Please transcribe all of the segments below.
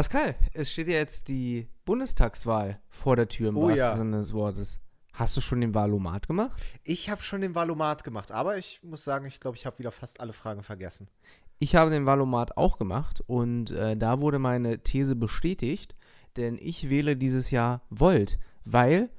Pascal, es steht ja jetzt die Bundestagswahl vor der Tür im Oh wahrsten ja. Sinne des Wortes. Hast du schon den Wahlomat gemacht? Ich habe schon den Valomat gemacht, aber ich muss sagen, ich glaube, ich habe wieder fast alle Fragen vergessen. Ich habe den Wahlomat auch gemacht und äh, da wurde meine These bestätigt, denn ich wähle dieses Jahr Volt, weil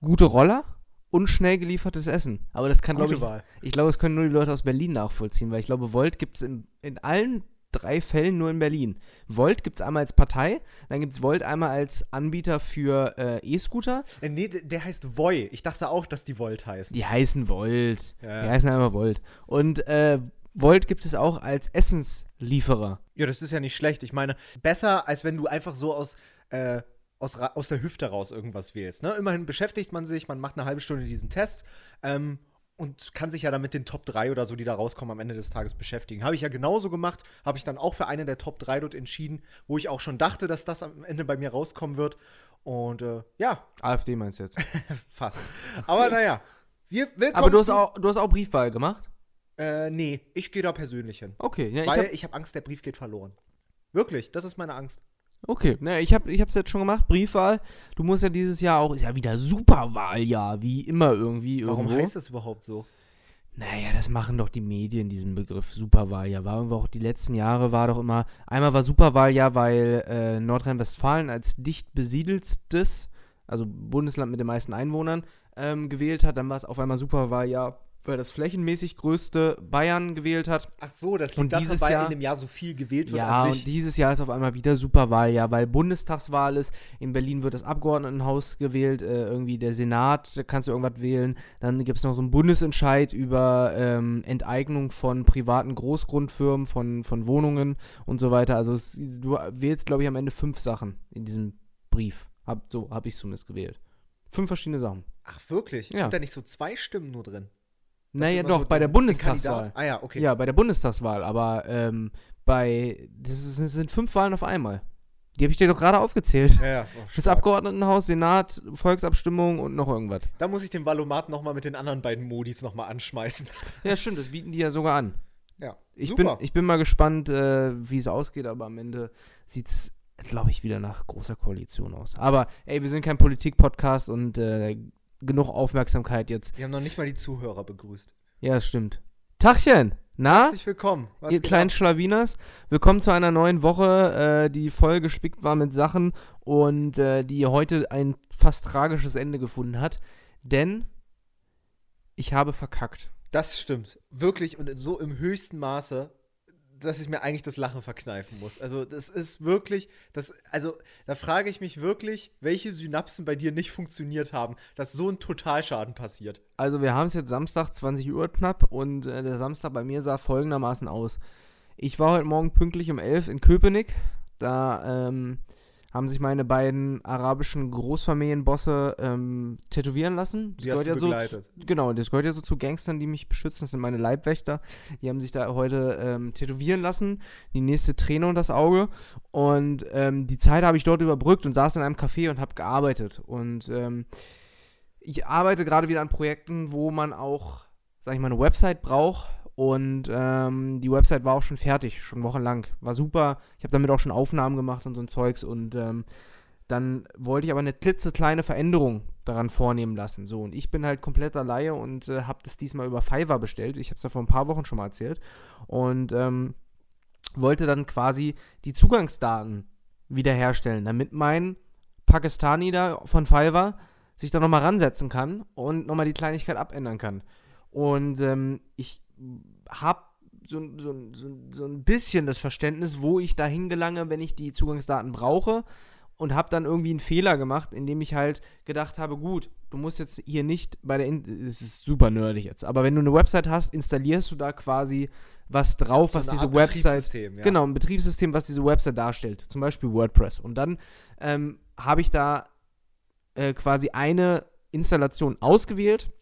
gute Roller und schnell geliefertes Essen. Aber das kann, glaube ich, Wahl. ich glaube, das können nur die Leute aus Berlin nachvollziehen, weil ich glaube, Volt gibt es in, in allen drei Fällen nur in Berlin. Volt gibt es einmal als Partei, dann gibt es Volt einmal als Anbieter für äh, E-Scooter. Äh, nee, der, heißt Voy. Ich dachte auch, dass die Volt heißt. Die heißen Volt. Ja. Die heißen einfach Volt. Und äh, Volt gibt es auch als Essenslieferer. Ja, das ist ja nicht schlecht. Ich meine, besser, als wenn du einfach so aus, äh, aus, aus der Hüfte raus irgendwas wählst. Ne? Immerhin beschäftigt man sich, man macht eine halbe Stunde diesen Test ähm, und kann sich ja dann mit den Top 3 oder so, die da rauskommen, am Ende des Tages beschäftigen. Habe ich ja genauso gemacht, habe ich dann auch für eine der Top 3 dort entschieden, wo ich auch schon dachte, dass das am Ende bei mir rauskommen wird. Und äh, ja, AfD meinst du jetzt? fast. Aber naja, wir. Aber du hast, auch, du hast auch Briefwahl gemacht? Äh, nee, ich gehe da persönlich hin. Okay, ja, weil ich habe Angst, der Brief geht verloren. Wirklich, das ist meine Angst. Okay, ne, ich habe ich hab's jetzt schon gemacht, Briefwahl. Du musst ja dieses Jahr auch, ist ja wieder Superwahljahr, wie immer irgendwie Warum irgendwo. heißt das überhaupt so? Naja, das machen doch die Medien, diesen Begriff Superwahljahr. War irgendwo auch die letzten Jahre, war doch immer, einmal war Superwahljahr, weil äh, Nordrhein-Westfalen als dicht besiedelstes, also Bundesland mit den meisten Einwohnern, ähm, gewählt hat. Dann war es auf einmal Superwahljahr, weil das flächenmäßig größte Bayern gewählt hat. Ach so, das Und liegt daran, dieses weil Jahr- in dem Jahr so viel gewählt wird Ja, an und dieses Jahr ist auf einmal wieder Superwahljahr, weil Bundestagswahl ist. In Berlin wird das Abgeordnetenhaus gewählt, äh, irgendwie der Senat, da kannst du irgendwas wählen. Dann gibt es noch so einen Bundesentscheid über ähm, Enteignung von privaten Großgrundfirmen, von, von Wohnungen und so weiter. Also es, du wählst, glaube ich, am Ende fünf Sachen in diesem Brief. Hab, so habe ich es zumindest gewählt. Fünf verschiedene Sachen. Ach, wirklich? Ja. Sind da nicht so zwei Stimmen nur drin? Naja, doch, so bei der Bundestagswahl. Ah ja, okay. Ja, bei der Bundestagswahl, aber ähm, bei, das, ist, das sind fünf Wahlen auf einmal. Die habe ich dir doch gerade aufgezählt. Ja, ja. Oh, Das. Abgeordnetenhaus, Senat, Volksabstimmung und noch irgendwas. Da muss ich den Valomat nochmal mit den anderen beiden Modis nochmal anschmeißen. Ja, stimmt, das bieten die ja sogar an. Ja, Ich, bin, super. ich bin mal gespannt, äh, wie es ausgeht, aber am Ende sieht es, glaube ich, wieder nach großer Koalition aus. Aber ey, wir sind kein Politik-Podcast und äh, genug Aufmerksamkeit jetzt. Wir haben noch nicht mal die Zuhörer begrüßt. Ja, das stimmt. Tachchen, na? Herzlich willkommen. Was ihr kleinen? Schlawiners. Willkommen zu einer neuen Woche, äh, die voll gespickt war mit Sachen und äh, die heute ein fast tragisches Ende gefunden hat. Denn ich habe verkackt. Das stimmt. Wirklich und so im höchsten Maße, dass ich mir eigentlich das Lachen verkneifen muss. Also, das ist wirklich, das, also, da frage ich mich wirklich, welche Synapsen bei dir nicht funktioniert haben, dass so ein Totalschaden passiert. Also wir haben es jetzt Samstag, 20 Uhr knapp und äh, der Samstag bei mir sah folgendermaßen aus. Ich war heute Morgen pünktlich um 11 in Köpenick. Da ähm, haben sich meine beiden arabischen Großfamilienbosse ähm, tätowieren lassen. Das Die hast gehört du so begleitet. Zu, genau, das gehört ja so zu Gangstern, die mich beschützen. Das sind meine Leibwächter. Die haben sich da heute ähm, tätowieren lassen. Die nächste Träne und das Auge. Und ähm, die Zeit habe ich dort überbrückt und saß in einem Café und habe gearbeitet. Und ähm, ich arbeite gerade wieder an Projekten, wo man auch, sag ich mal, eine Website braucht. Und ähm, die Website war auch schon fertig, schon wochenlang. War super. Ich habe damit auch schon Aufnahmen gemacht und so ein Zeugs. Und ähm, dann wollte ich aber eine klitzekleine Veränderung daran vornehmen lassen. So, und ich bin halt kompletter Laie und äh, habe das diesmal über Fiverr bestellt. Ich habe es ja vor ein paar Wochen schon mal erzählt. Und ähm, wollte dann quasi die Zugangsdaten wiederherstellen, damit mein Pakistani da von Fiverr sich da nochmal ransetzen kann und nochmal die Kleinigkeit abändern kann. Und ähm, ich habe so, so, so, so ein bisschen das Verständnis, wo ich da hingelange, wenn ich die Zugangsdaten brauche. Und habe dann irgendwie einen Fehler gemacht, indem ich halt gedacht habe, gut, du musst jetzt hier nicht bei der, In es ist super nerdig jetzt, aber wenn du eine Website hast, installierst du da quasi was drauf, So was diese Art Website, Betriebssystem, ja. genau, ein Betriebssystem, was diese Website darstellt, zum Beispiel WordPress. Und dann ähm, habe ich da äh, quasi eine Installation ausgewählt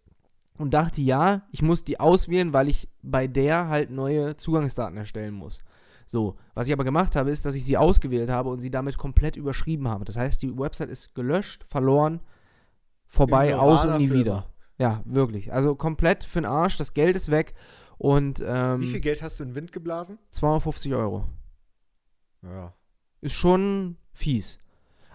und dachte, ja, ich muss die auswählen, weil ich bei der halt neue Zugangsdaten erstellen muss. So, was ich aber gemacht habe, ist, dass ich sie ausgewählt habe und sie damit komplett überschrieben habe. Das heißt, die Website ist gelöscht, verloren, vorbei, aus und nie für wieder. Ja, wirklich. Also komplett für den Arsch, das Geld ist weg und ähm, Wie viel Geld hast du in den Wind geblasen? 250 Euro. Ja. Ist schon fies.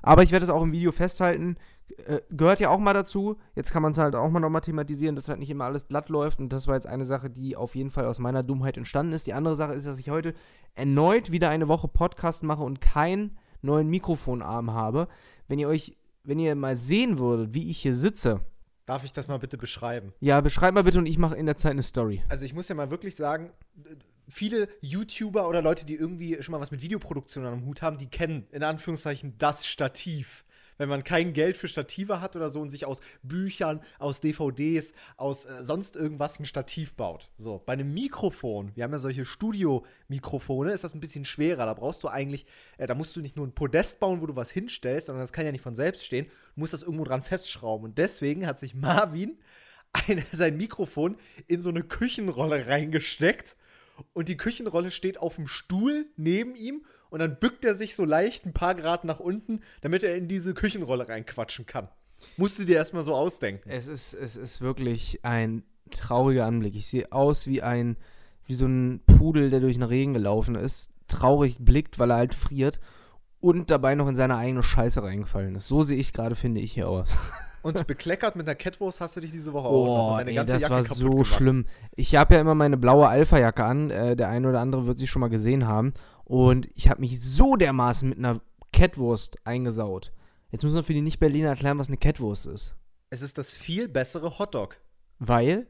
Aber ich werde es auch im Video festhalten. Äh, gehört ja auch mal dazu. Jetzt kann man es halt auch mal nochmal thematisieren, dass halt nicht immer alles glatt läuft. Und das war jetzt eine Sache, die auf jeden Fall aus meiner Dummheit entstanden ist. Die andere Sache ist, dass ich heute erneut wieder eine Woche Podcast mache und keinen neuen Mikrofonarm habe. Wenn ihr euch, wenn ihr mal sehen würdet, wie ich hier sitze. Darf ich das mal bitte beschreiben? Ja, beschreib mal bitte und ich mache in der Zeit eine Story. Also ich muss ja mal wirklich sagen, viele YouTuber oder Leute, die irgendwie schon mal was mit Videoproduktion am Hut haben, die kennen in Anführungszeichen das Stativ. Wenn man kein Geld für Stative hat oder so und sich aus Büchern, aus DVDs, aus äh, sonst irgendwas ein Stativ baut. So, bei einem Mikrofon, wir haben ja solche Studio-Mikrofone, ist das ein bisschen schwerer. Da brauchst du eigentlich, äh, da musst du nicht nur ein Podest bauen, wo du was hinstellst, sondern das kann ja nicht von selbst stehen. Du musst das irgendwo dran festschrauben. Und deswegen hat sich Marvin eine, sein Mikrofon in so eine Küchenrolle reingesteckt und die Küchenrolle steht auf dem Stuhl neben ihm und dann bückt er sich so leicht ein paar Grad nach unten, damit er in diese Küchenrolle reinquatschen kann. Musst du dir erstmal so ausdenken. Es ist, es ist wirklich ein trauriger Anblick. Ich sehe aus wie ein, wie so ein Pudel, der durch den Regen gelaufen ist, traurig blickt, weil er halt friert und dabei noch in seine eigene Scheiße reingefallen ist. So sehe ich gerade, finde ich, hier aus. Und bekleckert mit einer Catwurst hast du dich diese Woche auch. Oh, ey, das Jacke war so gemacht. schlimm. Ich habe ja immer meine blaue Alpha-Jacke an. Äh, der eine oder andere wird sie schon mal gesehen haben. Und ich habe mich so dermaßen mit einer Catwurst eingesaut. Jetzt müssen wir für die Nicht-Berliner erklären, was eine Catwurst ist. Es ist das viel bessere Hotdog. Weil?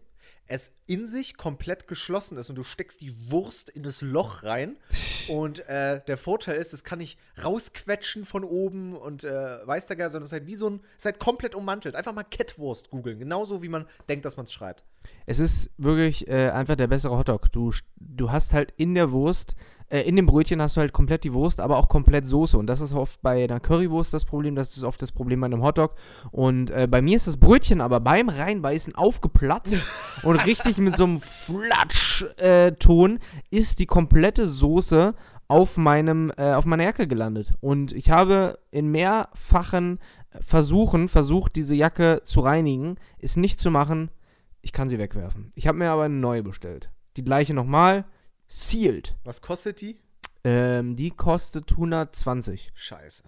es in sich komplett geschlossen ist und du steckst die Wurst in das Loch rein. und äh, der Vorteil ist, es kann nicht rausquetschen von oben und äh, weiß der Geil, sondern es ist halt wie so ein, es ist halt komplett ummantelt. Einfach mal Catwurst googeln, genauso wie man denkt, dass man es schreibt. Es ist wirklich äh, einfach der bessere Hotdog. Du, du hast halt in der Wurst äh, in dem Brötchen hast du halt komplett die Wurst, aber auch komplett Soße. Und das ist oft bei einer Currywurst das Problem, das ist oft das Problem bei einem Hotdog. Und äh, bei mir ist das Brötchen aber beim Reinbeißen aufgeplatzt und richtig mit so einem Flatsch-Ton äh, ist die komplette Soße auf meinem äh, auf meiner Jacke gelandet und ich habe in mehrfachen Versuchen versucht diese Jacke zu reinigen, ist nicht zu machen. Ich kann sie wegwerfen. Ich habe mir aber eine neue bestellt. Die gleiche nochmal, Sealed. Was kostet die? Ähm, die kostet 120. Scheiße.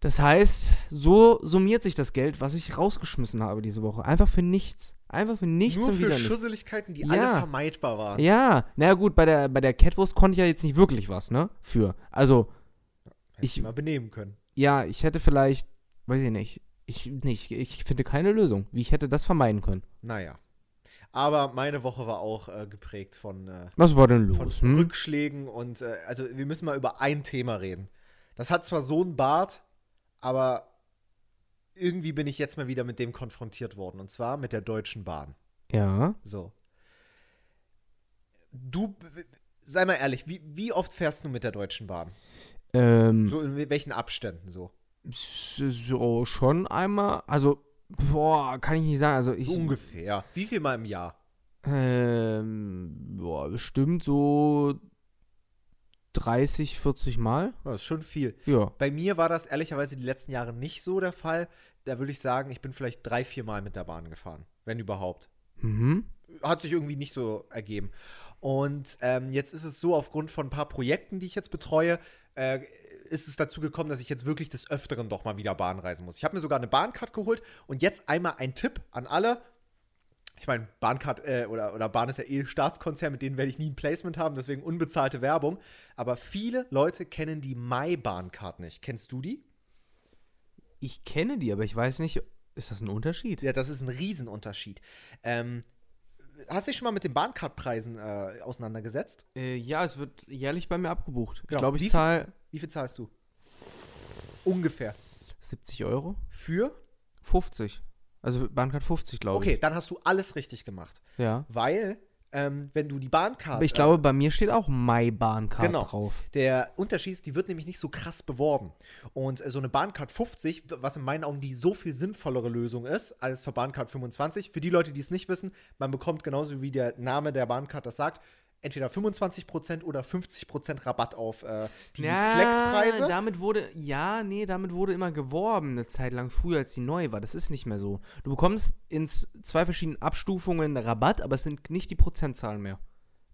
Das heißt, so summiert sich das Geld, was ich rausgeschmissen habe diese Woche. Einfach für nichts. Einfach für nichts Nur und für wieder Schusseligkeiten, die Ja. alle vermeidbar waren. Ja, naja gut, bei der, bei der Catwurst konnte ich ja jetzt nicht wirklich was, ne? Für. Also, Hätte Ich- ich mal benehmen können. ja, ich hätte vielleicht, weiß ich nicht, ich, nicht, ich finde keine Lösung, wie ich hätte das vermeiden können. Naja. Aber meine Woche war auch äh, geprägt von, äh, Was war denn los? Hm? Rückschlägen und äh, also wir müssen mal über ein Thema reden. Das hat zwar so einen Bart, aber irgendwie bin ich jetzt mal wieder mit dem konfrontiert worden. Und zwar mit der Deutschen Bahn. Ja. So. Du, sei mal ehrlich, wie, wie oft fährst du mit der Deutschen Bahn? Ähm, So in welchen Abständen so? so schon einmal, also, boah, kann ich nicht sagen. Also ich. Ungefähr. Wie viel mal im Jahr? Ähm, boah, bestimmt so 30, 40 Mal. Das ist schon viel. Ja. Bei mir war das ehrlicherweise die letzten Jahre nicht so der Fall. Da würde ich sagen, ich bin vielleicht drei, vier Mal mit der Bahn gefahren, wenn überhaupt. Mhm. Hat sich irgendwie nicht so ergeben. Und ähm, jetzt ist es so, aufgrund von ein paar Projekten, die ich jetzt betreue, äh, ist es dazu gekommen, dass ich jetzt wirklich des Öfteren doch mal wieder Bahn reisen muss. Ich habe mir sogar eine Bahncard geholt und jetzt einmal ein Tipp an alle. Ich meine, Bahncard äh, oder, oder Bahn ist ja eh Staatskonzern, mit denen werde ich nie ein Placement haben, deswegen unbezahlte Werbung. Aber viele Leute kennen die My-Bahncard nicht. Kennst du die? Ich kenne die, aber ich weiß nicht, ist das ein Unterschied? Ja, das ist ein Riesenunterschied. Ähm, hast du dich schon mal mit den Bahncard-Preisen äh, auseinandergesetzt? Äh, ja, es wird jährlich bei mir abgebucht. Genau. Ich glaube, Wie ich viel- zahle Wie viel zahlst du? Ungefähr. 70 Euro. Für? 50. Also Bahncard 50, glaube Okay, ich. dann hast du alles richtig gemacht. Ja. Weil, ähm, wenn du die Bahncard. Aber ich glaube, bei mir steht auch My Bahncard Genau. drauf. Der Unterschied ist, die wird nämlich nicht so krass beworben. Und äh, so eine Bahncard 50, was in meinen Augen die so viel sinnvollere Lösung ist als zur Bahncard 25. Für die Leute, die es nicht wissen, man bekommt genauso wie der Name der Bahncard das sagt, entweder 25% oder 50% Rabatt auf äh, die Flexpreise. damit wurde, ja, nee, damit wurde immer geworben, eine Zeit lang früher, als die neu war. Das ist nicht mehr so. Du bekommst in zwei verschiedenen Abstufungen Rabatt, aber es sind nicht die Prozentzahlen mehr.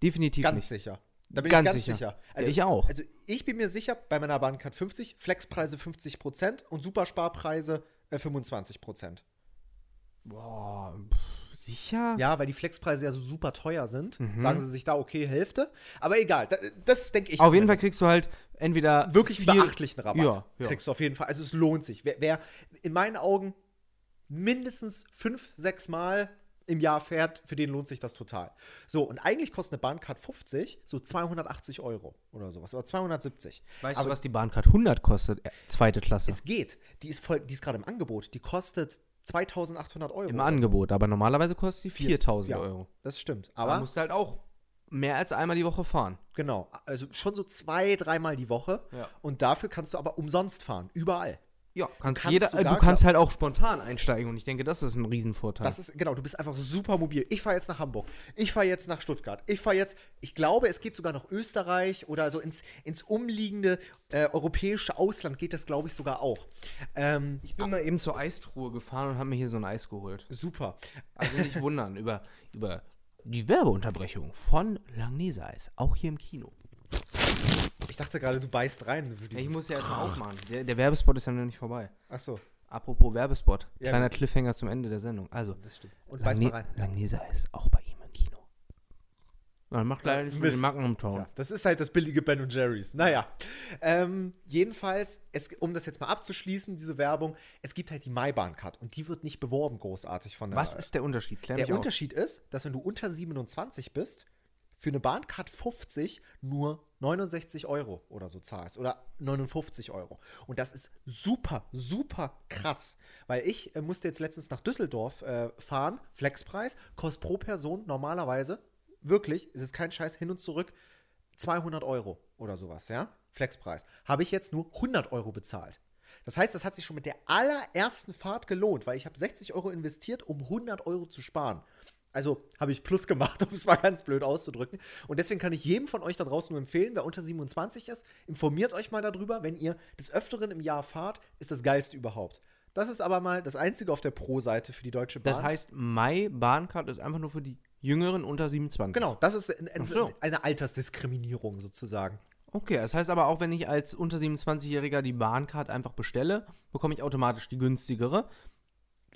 Definitiv Ganz nicht. sicher. Da bin Ganz ich ganz sicher. sicher. Ja, ich auch. Also ich bin mir sicher, bei meiner Bahncard 50, Flexpreise 50% und Supersparpreise äh, 25%. Boah, pff, sicher? Ja, weil die Flexpreise ja so super teuer sind, Mhm. sagen sie sich da, okay, Hälfte. Aber egal, da, das denke ich Auf jeden Fall kriegst du halt entweder wirklich viel- beachtlichen Rabatt. Ja, ja. Kriegst du auf jeden Fall. Also es lohnt sich. Wer, wer in meinen Augen mindestens fünf, sechs Mal im Jahr fährt, für den lohnt sich das total. So, und eigentlich kostet eine Bahncard 50 so 280 Euro oder sowas. Oder 270. Weißt Aber du, was die Bahncard 100 kostet? Äh, Zweite Klasse. es geht. Die ist, voll- die ist gerade im Angebot. Die kostet 2800 Euro. Im. Angebot, aber normalerweise kostet sie 4000 Ja. Euro. Das stimmt. Aber Aber musst du halt auch mehr als einmal die Woche fahren. Genau, also schon so zwei, dreimal die Woche. Ja. Und dafür kannst du aber umsonst fahren, überall. Ja, kannst kannst jeder, äh, du kannst halt auch spontan einsteigen und ich denke, das ist ein Riesenvorteil. Das ist, genau, du bist einfach super mobil. Ich fahre jetzt nach Hamburg, ich fahre jetzt nach Stuttgart, ich fahre jetzt, ich glaube, es geht sogar nach Österreich oder so ins, ins umliegende äh, europäische Ausland geht das, glaube ich, sogar auch. Ähm, ich bin mal eben zur Eistruhe gefahren und habe mir hier so ein Eis geholt. super. Also nicht wundern über, über die Werbeunterbrechung von Langnese Eis, auch hier im Kino. Ich dachte gerade, du beißt rein. Ja, ich muss ja erstmal aufmachen. Der, der Werbespot ist ja noch nicht vorbei. Ach so, Apropos Werbespot. Ja, Kleiner gut. Cliffhanger zum Ende der Sendung. Also, das stimmt. Und mal rein. Langnese Eis, auch bei ihm im Kino. Man macht leider nicht den Macken. Ja, das ist halt das billige Ben und Jerry's. Naja. Ähm, jedenfalls, es, um das jetzt mal abzuschließen, diese Werbung, es gibt halt die MyBahn-Card und die wird nicht beworben großartig von der Was ist der Unterschied? Klär Der mich auf. Unterschied ist, dass wenn du unter 27 bist, für eine Bahncard 50 nur 69 Euro oder so zahlst oder 59 Euro. Und das ist super, super krass. Weil ich äh, musste jetzt letztens nach Düsseldorf äh, fahren, Flexpreis, kostet pro Person normalerweise, wirklich, es ist kein Scheiß, hin und zurück, 200 Euro oder sowas, ja? Flexpreis. Habe ich jetzt nur 100 Euro bezahlt. Das heißt, das hat sich schon mit der allerersten Fahrt gelohnt, weil ich habe 60 Euro investiert, um 100 Euro zu sparen. Also habe ich Plus gemacht, um es mal ganz blöd auszudrücken. Und deswegen kann ich jedem von euch da draußen nur empfehlen, wer unter 27 ist, informiert euch mal darüber. Wenn ihr des Öfteren im Jahr fahrt, ist das geilste überhaupt. Das ist aber mal das Einzige auf der Pro-Seite für die Deutsche Bahn. Das heißt, My Bahncard ist einfach nur für die Jüngeren unter 27. genau, das ist ein, so. eine Altersdiskriminierung sozusagen. Okay, das heißt aber auch, wenn ich als unter 27-Jähriger die Bahncard einfach bestelle, bekomme ich automatisch die günstigere.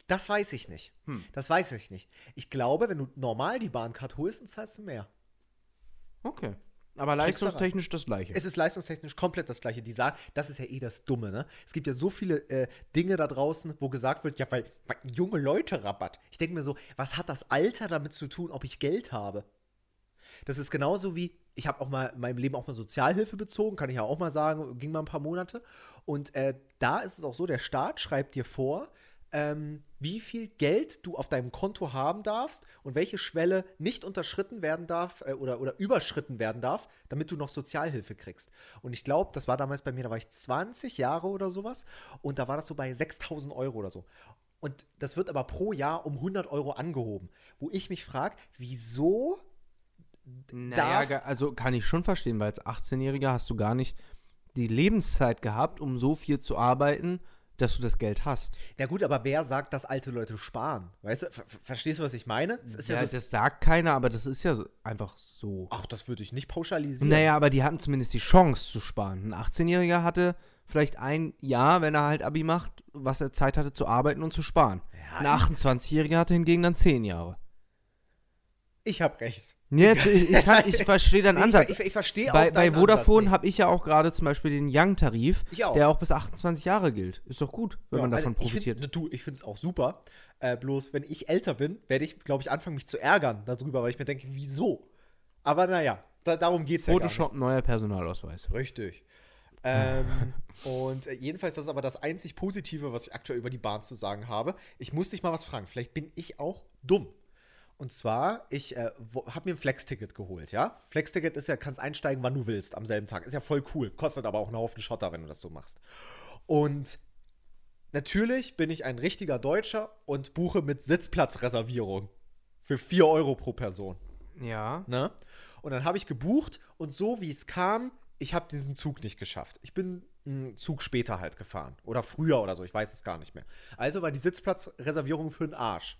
Das weiß ich nicht. Hm. Das weiß ich nicht. Ich glaube, wenn du normal die Bahncard holst, dann zahlst du mehr. Okay. Aber leistungstechnisch das gleiche. Es ist leistungstechnisch komplett das gleiche. Die sagen, das ist ja eh das Dumme, ne? Es gibt ja so viele äh, Dinge da draußen, wo gesagt wird, ja, weil, weil junge Leute Rabatt. Ich denke mir so, was hat das Alter damit zu tun, ob ich Geld habe? Das ist genauso wie, ich habe auch mal in meinem Leben auch mal Sozialhilfe bezogen, kann ich ja auch mal sagen, ging mal ein paar Monate. Und äh, da ist es auch so, der Staat schreibt dir vor, ähm, wie viel Geld du auf deinem Konto haben darfst und welche Schwelle nicht unterschritten werden darf äh, oder, oder überschritten werden darf, damit du noch Sozialhilfe kriegst. Und ich glaube, das war damals bei mir, da war ich 20 Jahre oder sowas und da war das so bei 6000 Euro oder so. Und das wird aber pro Jahr um 100 Euro angehoben, wo ich mich frage, wieso naja, also kann ich schon verstehen, weil als 18-Jähriger hast du gar nicht die Lebenszeit gehabt, um so viel zu arbeiten, dass du das Geld hast. Ja gut, aber wer sagt, dass alte Leute sparen? Weißt du, ver ver- verstehst du, was ich meine? Das ja, Ja, so, das sagt keiner, aber das ist ja so, einfach so. ach, das würde ich nicht pauschalisieren. Naja, aber die hatten zumindest die Chance zu sparen. Ein 18-Jähriger hatte vielleicht ein Jahr, wenn er halt Abi macht, was er Zeit hatte zu arbeiten und zu sparen. ein 28-Jähriger hatte hingegen dann 10 Jahre. Ich habe recht. Jetzt, ich, ich, kann- ich verstehe deinen Ansatz. Ich, ich, ich verstehe auch bei, bei Vodafone habe ich ja auch gerade zum Beispiel den Young-Tarif, der auch bis 28 Jahre gilt. Ist doch gut, wenn Ja, man davon also profitiert. Find, du, ich finde es auch super. Äh, bloß, wenn ich älter bin, werde ich, glaube ich, anfangen, mich zu ärgern darüber, weil ich mir denke, wieso? Aber naja, da, darum geht es ja. Photoshop, neuer Personalausweis. Richtig. Ähm, und äh, jedenfalls, das ist aber das einzig Positive, was ich aktuell über die Bahn zu sagen habe. Ich muss dich mal was fragen. Vielleicht bin ich auch dumm. Und zwar, ich äh, habe mir ein Flex-Ticket geholt, ja? Flex-Ticket ist ja, kannst einsteigen, wann du willst, am selben Tag. Ist ja voll cool. Kostet aber auch einen Haufen Schotter, wenn du das so machst. Und natürlich bin ich ein richtiger Deutscher und buche mit Sitzplatzreservierung. Für 4 Euro pro Person. Ja. Ne? Und dann habe ich gebucht und so wie es kam, ich habe diesen Zug nicht geschafft. Ich bin einen Zug später halt gefahren. Oder früher oder so, ich weiß es gar nicht mehr. Also war die Sitzplatzreservierung für den Arsch.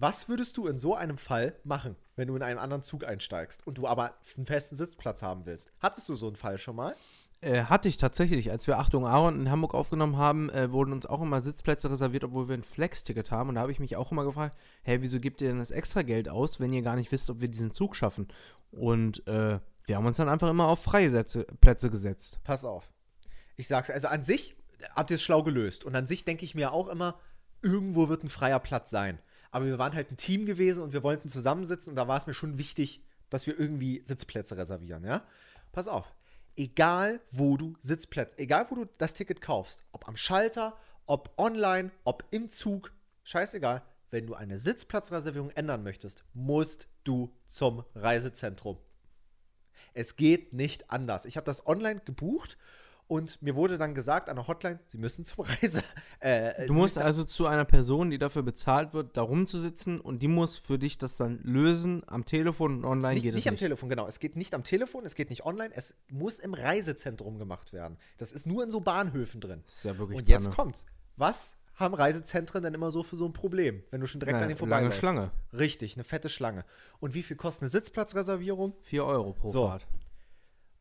Was würdest du in so einem Fall machen, wenn du in einen anderen Zug einsteigst und du aber einen festen Sitzplatz haben willst? Hattest du so einen Fall schon mal? Äh, hatte ich tatsächlich. Als wir Achtung Aaron in Hamburg aufgenommen haben, äh, wurden uns auch immer Sitzplätze reserviert, obwohl wir ein Flex-Ticket haben. Und da habe ich mich auch immer gefragt, hey, wieso gebt ihr denn das extra Geld aus, wenn ihr gar nicht wisst, ob wir diesen Zug schaffen? Und äh, wir haben uns dann einfach immer auf freie Sätze, Plätze gesetzt. Pass auf. Ich sag's, also an sich habt ihr es schlau gelöst. Und an sich denke ich mir auch immer, irgendwo wird ein freier Platz sein. Aber wir waren halt ein Team gewesen und wir wollten zusammensitzen und da war es mir schon wichtig, dass wir irgendwie Sitzplätze reservieren, ja? Pass auf egal wo du Sitzplätze, egal wo du das Ticket kaufst, ob am Schalter, ob online, ob im Zug, scheißegal, wenn du eine Sitzplatzreservierung ändern möchtest, musst du zum Reisezentrum. Es geht nicht anders. Ich habe das online gebucht und mir wurde dann gesagt an der Hotline, sie müssen zum Reise. Äh, du musst also zu einer Person, die dafür bezahlt wird, da rumzusitzen und die muss für dich das dann lösen am Telefon und online nicht, geht nicht es nicht. am Telefon, genau. Es geht nicht am Telefon, es geht nicht online, es muss im Reisezentrum gemacht werden. Das ist nur in so Bahnhöfen drin. Das ist ja wirklich Und jetzt Panne. kommt's. Was haben Reisezentren denn immer so für so ein Problem, wenn du schon direkt naja, an den vorbei Lange Schlange. Richtig, eine fette Schlange. Und wie viel kostet eine Sitzplatzreservierung? 4 Euro pro so. Fahrt.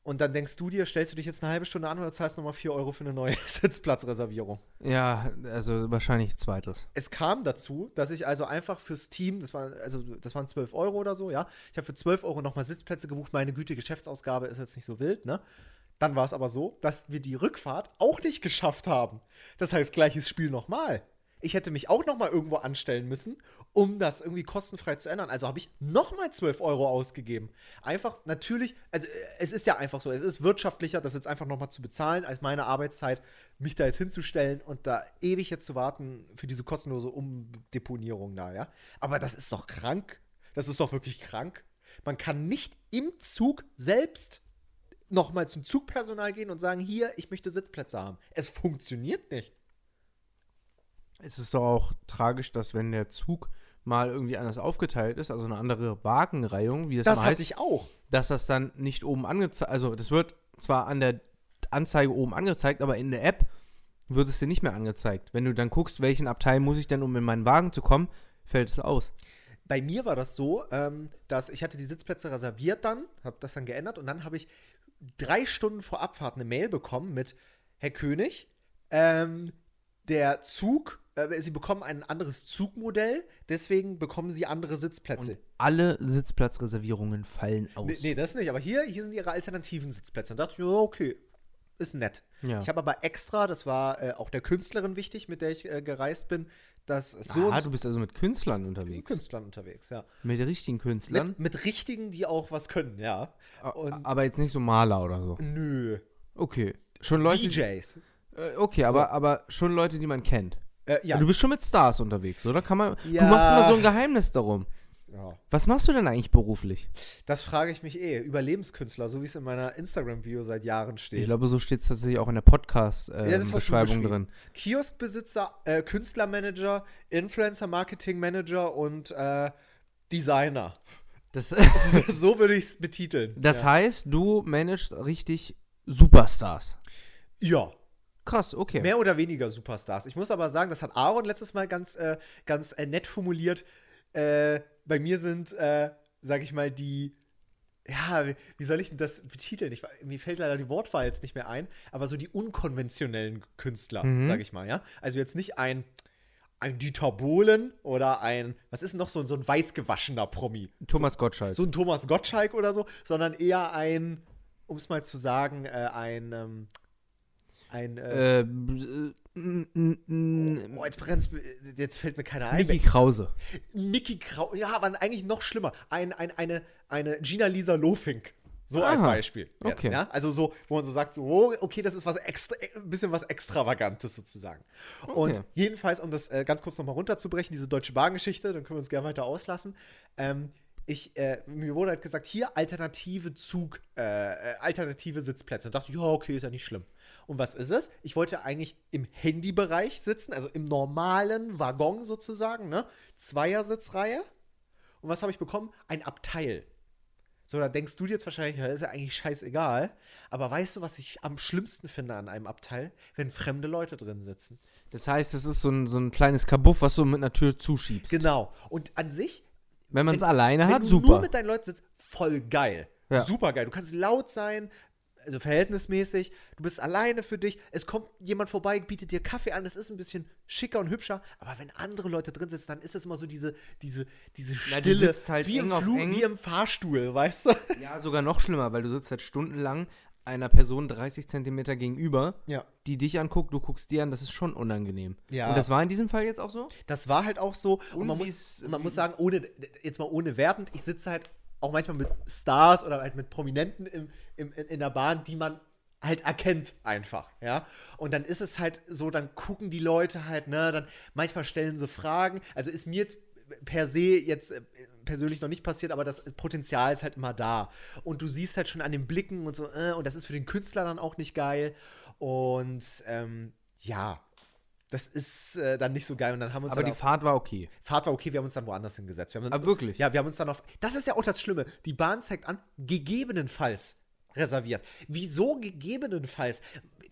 Und dann denkst du dir, stellst du dich jetzt eine halbe Stunde an oder zahlst nochmal 4 Euro für eine neue Sitzplatzreservierung? Ja, also wahrscheinlich zweites. Es kam dazu, dass ich also einfach fürs Team, das, war, also das waren 12 Euro oder so, ja. Ich habe für 12 Euro nochmal Sitzplätze gebucht. Meine Güte, Geschäftsausgabe ist jetzt nicht so wild, ne? Dann war es aber so, dass wir die Rückfahrt auch nicht geschafft haben. Das heißt, gleiches Spiel nochmal ich hätte mich auch noch mal irgendwo anstellen müssen, um das irgendwie kostenfrei zu ändern. Also habe ich noch mal 12 Euro ausgegeben. Einfach, natürlich, also äh, es ist ja einfach so, es ist wirtschaftlicher, das jetzt einfach noch mal zu bezahlen, als meine Arbeitszeit, mich da jetzt hinzustellen und da ewig jetzt zu warten für diese kostenlose Umdeponierung da, ja. Aber das ist doch krank. Das ist doch wirklich krank. Man kann nicht im Zug selbst noch mal zum Zugpersonal gehen und sagen, hier, ich möchte Sitzplätze haben. Es funktioniert nicht es ist doch auch tragisch, dass wenn der Zug mal irgendwie anders aufgeteilt ist, also eine andere Wagenreihung, wie das, das heißt, ich auch. dass das dann nicht oben angezeigt, also das wird zwar an der Anzeige oben angezeigt, aber in der App wird es dir nicht mehr angezeigt. Wenn du dann guckst, welchen Abteil muss ich denn, um in meinen Wagen zu kommen, fällt es aus. Bei mir war das so, ähm, dass ich hatte die Sitzplätze reserviert dann, habe das dann geändert und dann habe ich drei Stunden vor Abfahrt eine Mail bekommen mit Herr König, ähm, der Zug äh, sie bekommen ein anderes Zugmodell, deswegen bekommen sie andere Sitzplätze. Und alle Sitzplatzreservierungen fallen aus. Nee, nee, das nicht, aber hier, hier sind ihre alternativen Sitzplätze. Und dachte ich, okay, ist nett. Ja. Ich habe aber extra, das war äh, auch der Künstlerin wichtig, mit der ich äh, gereist bin, dass so. Ah, du bist also mit Künstlern unterwegs. Mit Künstlern unterwegs, ja. Mit richtigen Künstlern? Mit, mit richtigen, die auch was können, ja. Und aber jetzt nicht so Maler oder so. Nö. Okay. Schon Leute. DJs. Äh, okay, aber, so. aber schon Leute, die man kennt. Äh, ja. Du bist schon mit Stars unterwegs, oder? Kann man, ja. Du machst immer so ein Geheimnis darum. Ja. Was machst du denn eigentlich beruflich? Das frage ich mich eh. Überlebenskünstler, so wie es in meiner Instagram-Bio seit Jahren steht. Ich glaube, so steht es tatsächlich auch in der Podcast-Beschreibung äh, drin. Kioskbesitzer, äh, Künstlermanager, Influencer-Marketing-Manager und äh, Designer. Das so würde ich es betiteln. Das ja. heißt, du managst richtig Superstars. Ja. Krass, okay. Mehr oder weniger Superstars. Ich muss aber sagen, das hat Aaron letztes Mal ganz, äh, ganz äh, nett formuliert. Äh, bei mir sind, äh, sag ich mal, die. Ja, wie soll ich denn das betiteln? Ich, mir fällt leider die Wortwahl jetzt nicht mehr ein, aber so die unkonventionellen Künstler, mhm. sag ich mal, ja. Also jetzt nicht ein, ein Dieter Bohlen oder ein, was ist noch so, so ein weißgewaschener Promi? Thomas Gottschalk. So ein Thomas Gottschalk oder so, sondern eher ein, um es mal zu sagen, äh, ein, ähm, ein. Äh, äh, oh, jetzt, brennt's, jetzt fällt mir keiner ein. Mickey Krause. Mickey Krause, ja, aber eigentlich noch schlimmer. Ein, ein, eine, eine Gina Lisa Lofink. So Aha, als Beispiel. Jetzt, okay. ja? Also so, wo man so sagt, so, oh, okay, das ist was extra, ein bisschen was Extravagantes sozusagen. Okay. Und jedenfalls, um das äh, ganz kurz nochmal runterzubrechen, diese Deutsche Bahn-Geschichte, dann können wir uns gerne weiter auslassen. Ähm, ich, äh, mir wurde halt gesagt, hier alternative Zug, äh, äh alternative Sitzplätze. Und dachte ich, ja, okay, ist ja nicht schlimm. Und was ist es? Ich wollte eigentlich im Handybereich sitzen, also im normalen Waggon sozusagen, ne? Zweiersitzreihe. Und was habe ich bekommen? Ein Abteil. So, da denkst du dir jetzt wahrscheinlich, ja, ist ja eigentlich scheißegal. Aber weißt du, was ich am schlimmsten finde an einem Abteil? Wenn fremde Leute drin sitzen. Das heißt, es ist so ein, so ein kleines Kabuff, was du mit einer Tür zuschiebst. Genau. Und an sich, Wenn man es alleine wenn hat, du super. nur mit deinen Leuten sitzt, voll geil. Ja. Super geil. Du kannst laut sein, also verhältnismäßig. Du bist alleine für dich. Es kommt jemand vorbei, bietet dir Kaffee an. Es ist ein bisschen schicker und hübscher. Aber wenn andere Leute drin sitzen, dann ist es immer so diese, diese, diese Na, Stille. sitzt halt wie, im Flug, wie im Fahrstuhl, weißt du? ja, sogar noch schlimmer, weil du sitzt halt stundenlang einer Person 30 Zentimeter gegenüber, Ja. die dich anguckt, du guckst dir an, das ist schon unangenehm. Ja. Und das war in diesem Fall jetzt auch so? Das war halt auch so. Und, Und man, muss, man muss sagen, ohne, jetzt mal ohne wertend, ich sitze halt auch manchmal mit Stars oder halt mit Prominenten im, im, in, der Bahn, die man halt erkennt einfach, ja. Und dann ist es halt so, dann gucken die Leute halt, ne, dann manchmal stellen sie Fragen. Also ist mir jetzt per se jetzt äh, persönlich noch nicht passiert, aber das Potenzial ist halt immer da. Und du siehst halt schon an den Blicken und so, äh, und das ist für den Künstler dann auch nicht geil. Und ähm, ja, das ist äh, dann nicht so geil. Und dann haben uns Aber die auf, Fahrt war okay. Fahrt war okay, wir haben uns dann woanders hingesetzt. Wir Ah, wirklich? Ja, wir haben uns dann auf. Das ist ja auch das Schlimme. Die Bahn zeigt an, gegebenenfalls reserviert. Wieso gegebenenfalls?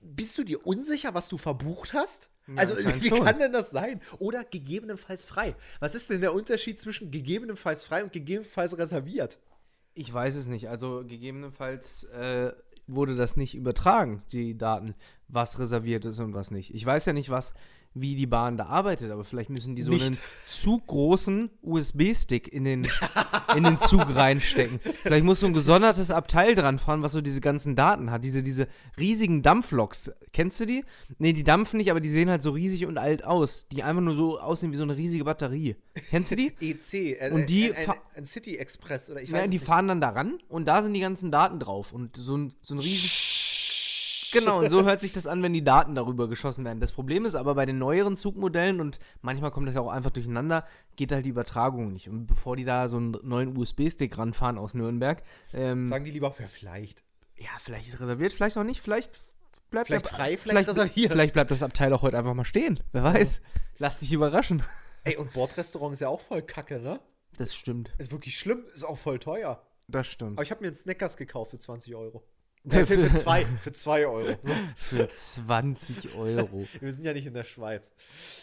Bist du dir unsicher, was du verbucht hast? Ja, also, wie schon. kann denn das sein? Oder gegebenenfalls frei. Was ist denn der Unterschied zwischen gegebenenfalls frei und gegebenenfalls reserviert? Ich weiß es nicht. Also gegebenenfalls äh, wurde das nicht übertragen, die Daten, was reserviert ist und was nicht. Ich weiß ja nicht, was, wie die Bahn da arbeitet, aber vielleicht müssen die so Nicht. einen zu großen USB-Stick in den, in den Zug reinstecken. Vielleicht muss so ein gesondertes Abteil dran fahren, was so diese ganzen Daten hat. Diese, diese riesigen Dampfloks. Kennst du die? Nee, die dampfen nicht, aber die sehen halt so riesig und alt aus. Die einfach nur so aussehen wie so eine riesige Batterie. Kennst du die? EC. Äh, Und die Ein, ein, ein City Express oder ich weiß die es nicht. fahren dann da ran und da sind die ganzen Daten drauf. Und so ein, so ein riesig. Genau, und so hört sich das an, wenn die Daten darüber geschossen werden. Das Problem ist aber bei den neueren Zugmodellen, und manchmal kommt das ja auch einfach durcheinander, geht halt die Übertragung nicht. Und bevor die da so einen neuen USB-Stick ranfahren aus Nürnberg, ähm, Sagen die lieber, ja, vielleicht. ja, vielleicht ist reserviert, vielleicht auch nicht, vielleicht bleibt Vielleicht frei, vielleicht reserviert. Vielleicht bleibt das Abteil auch heute einfach mal stehen. Wer weiß. Lass dich überraschen. Ey, und Bordrestaurant ist ja auch voll kacke, ne? Das stimmt. Ist wirklich schlimm, ist auch voll teuer. Das stimmt. Aber ich habe mir einen Snickers gekauft für 20 Euro. Für, für, zwei, für zwei Euro. So. Für 20 Euro. Wir sind ja nicht in der Schweiz.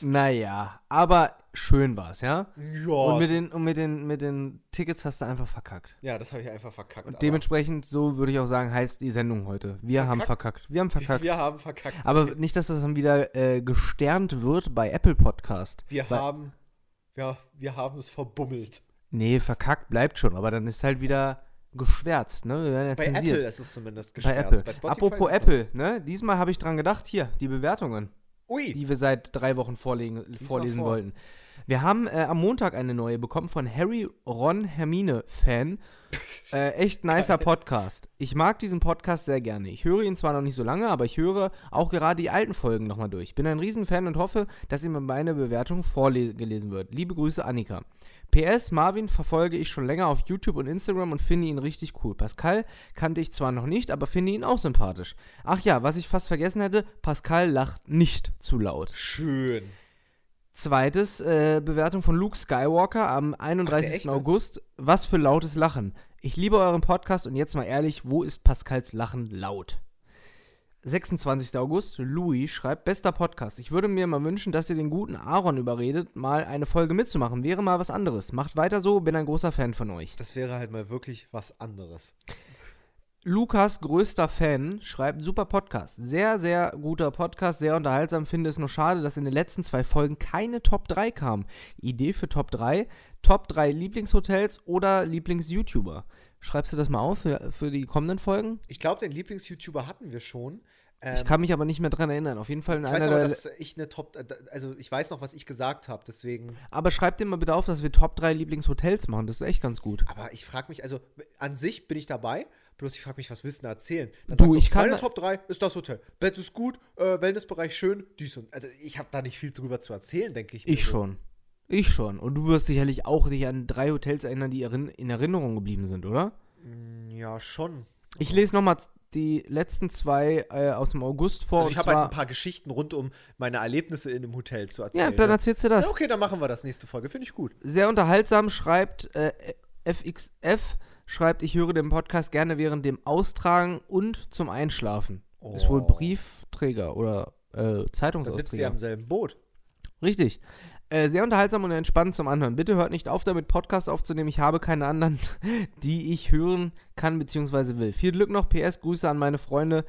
Naja, aber schön war's, ja? Ja, Und mit den, und mit den, mit den Tickets hast du einfach verkackt. ja das habe ich einfach verkackt. Und dementsprechend, so würde ich auch sagen, heißt die Sendung heute. Wir haben verkackt. Wir haben verkackt. wir haben verkackt. Aber nicht, dass das dann wieder äh, gesternt wird bei Apple Podcast. wir Weil- haben, ja, wir haben es verbummelt. Nee, verkackt bleibt schon, aber dann ist halt wieder geschwärzt, ne? Wir werden ja Bei zensiert. Apple ist es zumindest bei geschwärzt. Apple. Bei Spotify Apropos Apple, ne? Diesmal habe ich dran gedacht, hier, die Bewertungen. Ui, die wir seit drei Wochen vorlegen, vorlesen vor. wollten. Wir haben äh, am Montag eine neue bekommen von Harry Ron Hermine Fan. Äh, echt nicer Podcast. Ich mag diesen Podcast sehr gerne. Ich höre ihn zwar noch nicht so lange, aber ich höre auch gerade die alten Folgen nochmal durch. Bin ein Riesenfan und hoffe, dass ihm meine Bewertung vorgelesen wird. Liebe Grüße, Annika. PS, Marvin verfolge ich schon länger auf YouTube und Instagram und finde ihn richtig cool. Pascal kannte ich zwar noch nicht, aber finde ihn auch sympathisch. Ach ja, was ich fast vergessen hätte, Pascal lacht nicht zu laut. schön. Zweites, äh, Bewertung von Luke Skywalker am 31. echte? August. Was für lautes Lachen. Ich liebe euren Podcast und jetzt mal ehrlich, wo ist Pascals Lachen laut? 26. August, Louis schreibt, bester Podcast. Ich würde mir mal wünschen, dass ihr den guten Aaron überredet, mal eine Folge mitzumachen. Wäre mal was anderes. Macht weiter so, bin ein großer Fan von euch. Das wäre halt mal wirklich was anderes. Lukas größter Fan schreibt, super Podcast. Sehr, sehr guter Podcast, sehr unterhaltsam. Finde es nur schade, dass in den letzten zwei Folgen keine Top 3 kam. Idee für Top 3? Top 3 Lieblingshotels oder Lieblings-YouTuber? Schreibst du das mal auf für, für die kommenden Folgen? Ich glaube, den Lieblings-YouTuber hatten wir schon. Ähm, Ich kann mich aber nicht mehr dran erinnern. Auf jeden Fall in ich weiß einer aber, der. dass ich eine Top, äh, also ich weiß noch, was ich gesagt habe, deswegen. Aber schreib dir mal bitte auf, dass wir Top 3 Lieblingshotels machen. Das ist echt ganz gut. Aber ich frage mich, also an sich bin ich dabei, bloß ich frage mich, was willst du denn erzählen? Dann Du, sagst ich kann- Meine Top 3 ist das Hotel. Bett ist gut, äh, Wellnessbereich schön, dies und. Also ich habe da nicht viel drüber zu erzählen, denke ich. Ich so. schon. Ich schon. Und du wirst sicherlich auch dich an drei Hotels erinnern, die in Erinnerung geblieben sind, oder? Mm, Ja, schon. Ich lese nochmal die letzten zwei äh, aus dem August vor. Also ich habe halt ein paar Geschichten rund um meine Erlebnisse in einem Hotel zu erzählen. ja, dann ne? erzählst du das. ja, okay, dann machen wir das nächste Folge. Finde ich gut. Sehr unterhaltsam schreibt äh, FXF schreibt, ich höre den Podcast gerne während dem Austragen und zum Einschlafen. Ist wohl Oh. Briefträger oder äh, Da sitzt ihr Zeitungsausträger. am selben Boot. Richtig. Äh, sehr unterhaltsam und entspannt zum Anhören. Bitte hört nicht auf, damit Podcast aufzunehmen. Ich habe keine anderen, die ich hören kann bzw. will. Viel Glück noch. PS, Grüße an meine Freunde,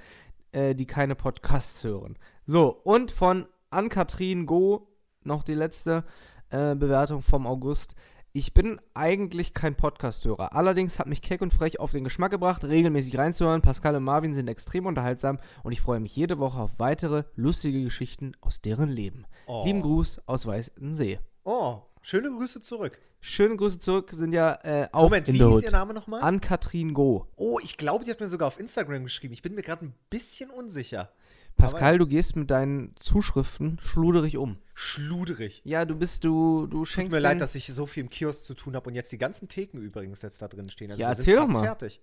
äh, die keine Podcasts hören. So, und von Ann-Kathrin Go noch die letzte äh, Bewertung vom August. Ich bin eigentlich kein Podcast-Hörer. Allerdings hat mich Keck und Frech auf den Geschmack gebracht, regelmäßig reinzuhören. Pascal und Marvin sind extrem unterhaltsam und ich freue mich jede Woche auf weitere lustige Geschichten aus deren Leben. Oh. Lieben Gruß aus Weißensee. Oh, schöne Grüße zurück. Schöne Grüße zurück, sind ja äh, auch Moment, in wie der hieß. Ihr Name nochmal? Ann-Kathrin Go. Oh, ich glaube, die hat mir sogar auf Instagram geschrieben. Ich bin mir gerade ein bisschen unsicher. Pascal, du gehst mit deinen Zuschriften schluderig um. Schluderig. Ja, du bist, du, du Tut schenkst mir den- leid, dass ich so viel im Kiosk zu tun habe und jetzt die ganzen Theken übrigens jetzt da drin stehen. Also Ja, wir erzähl doch mal. fertig.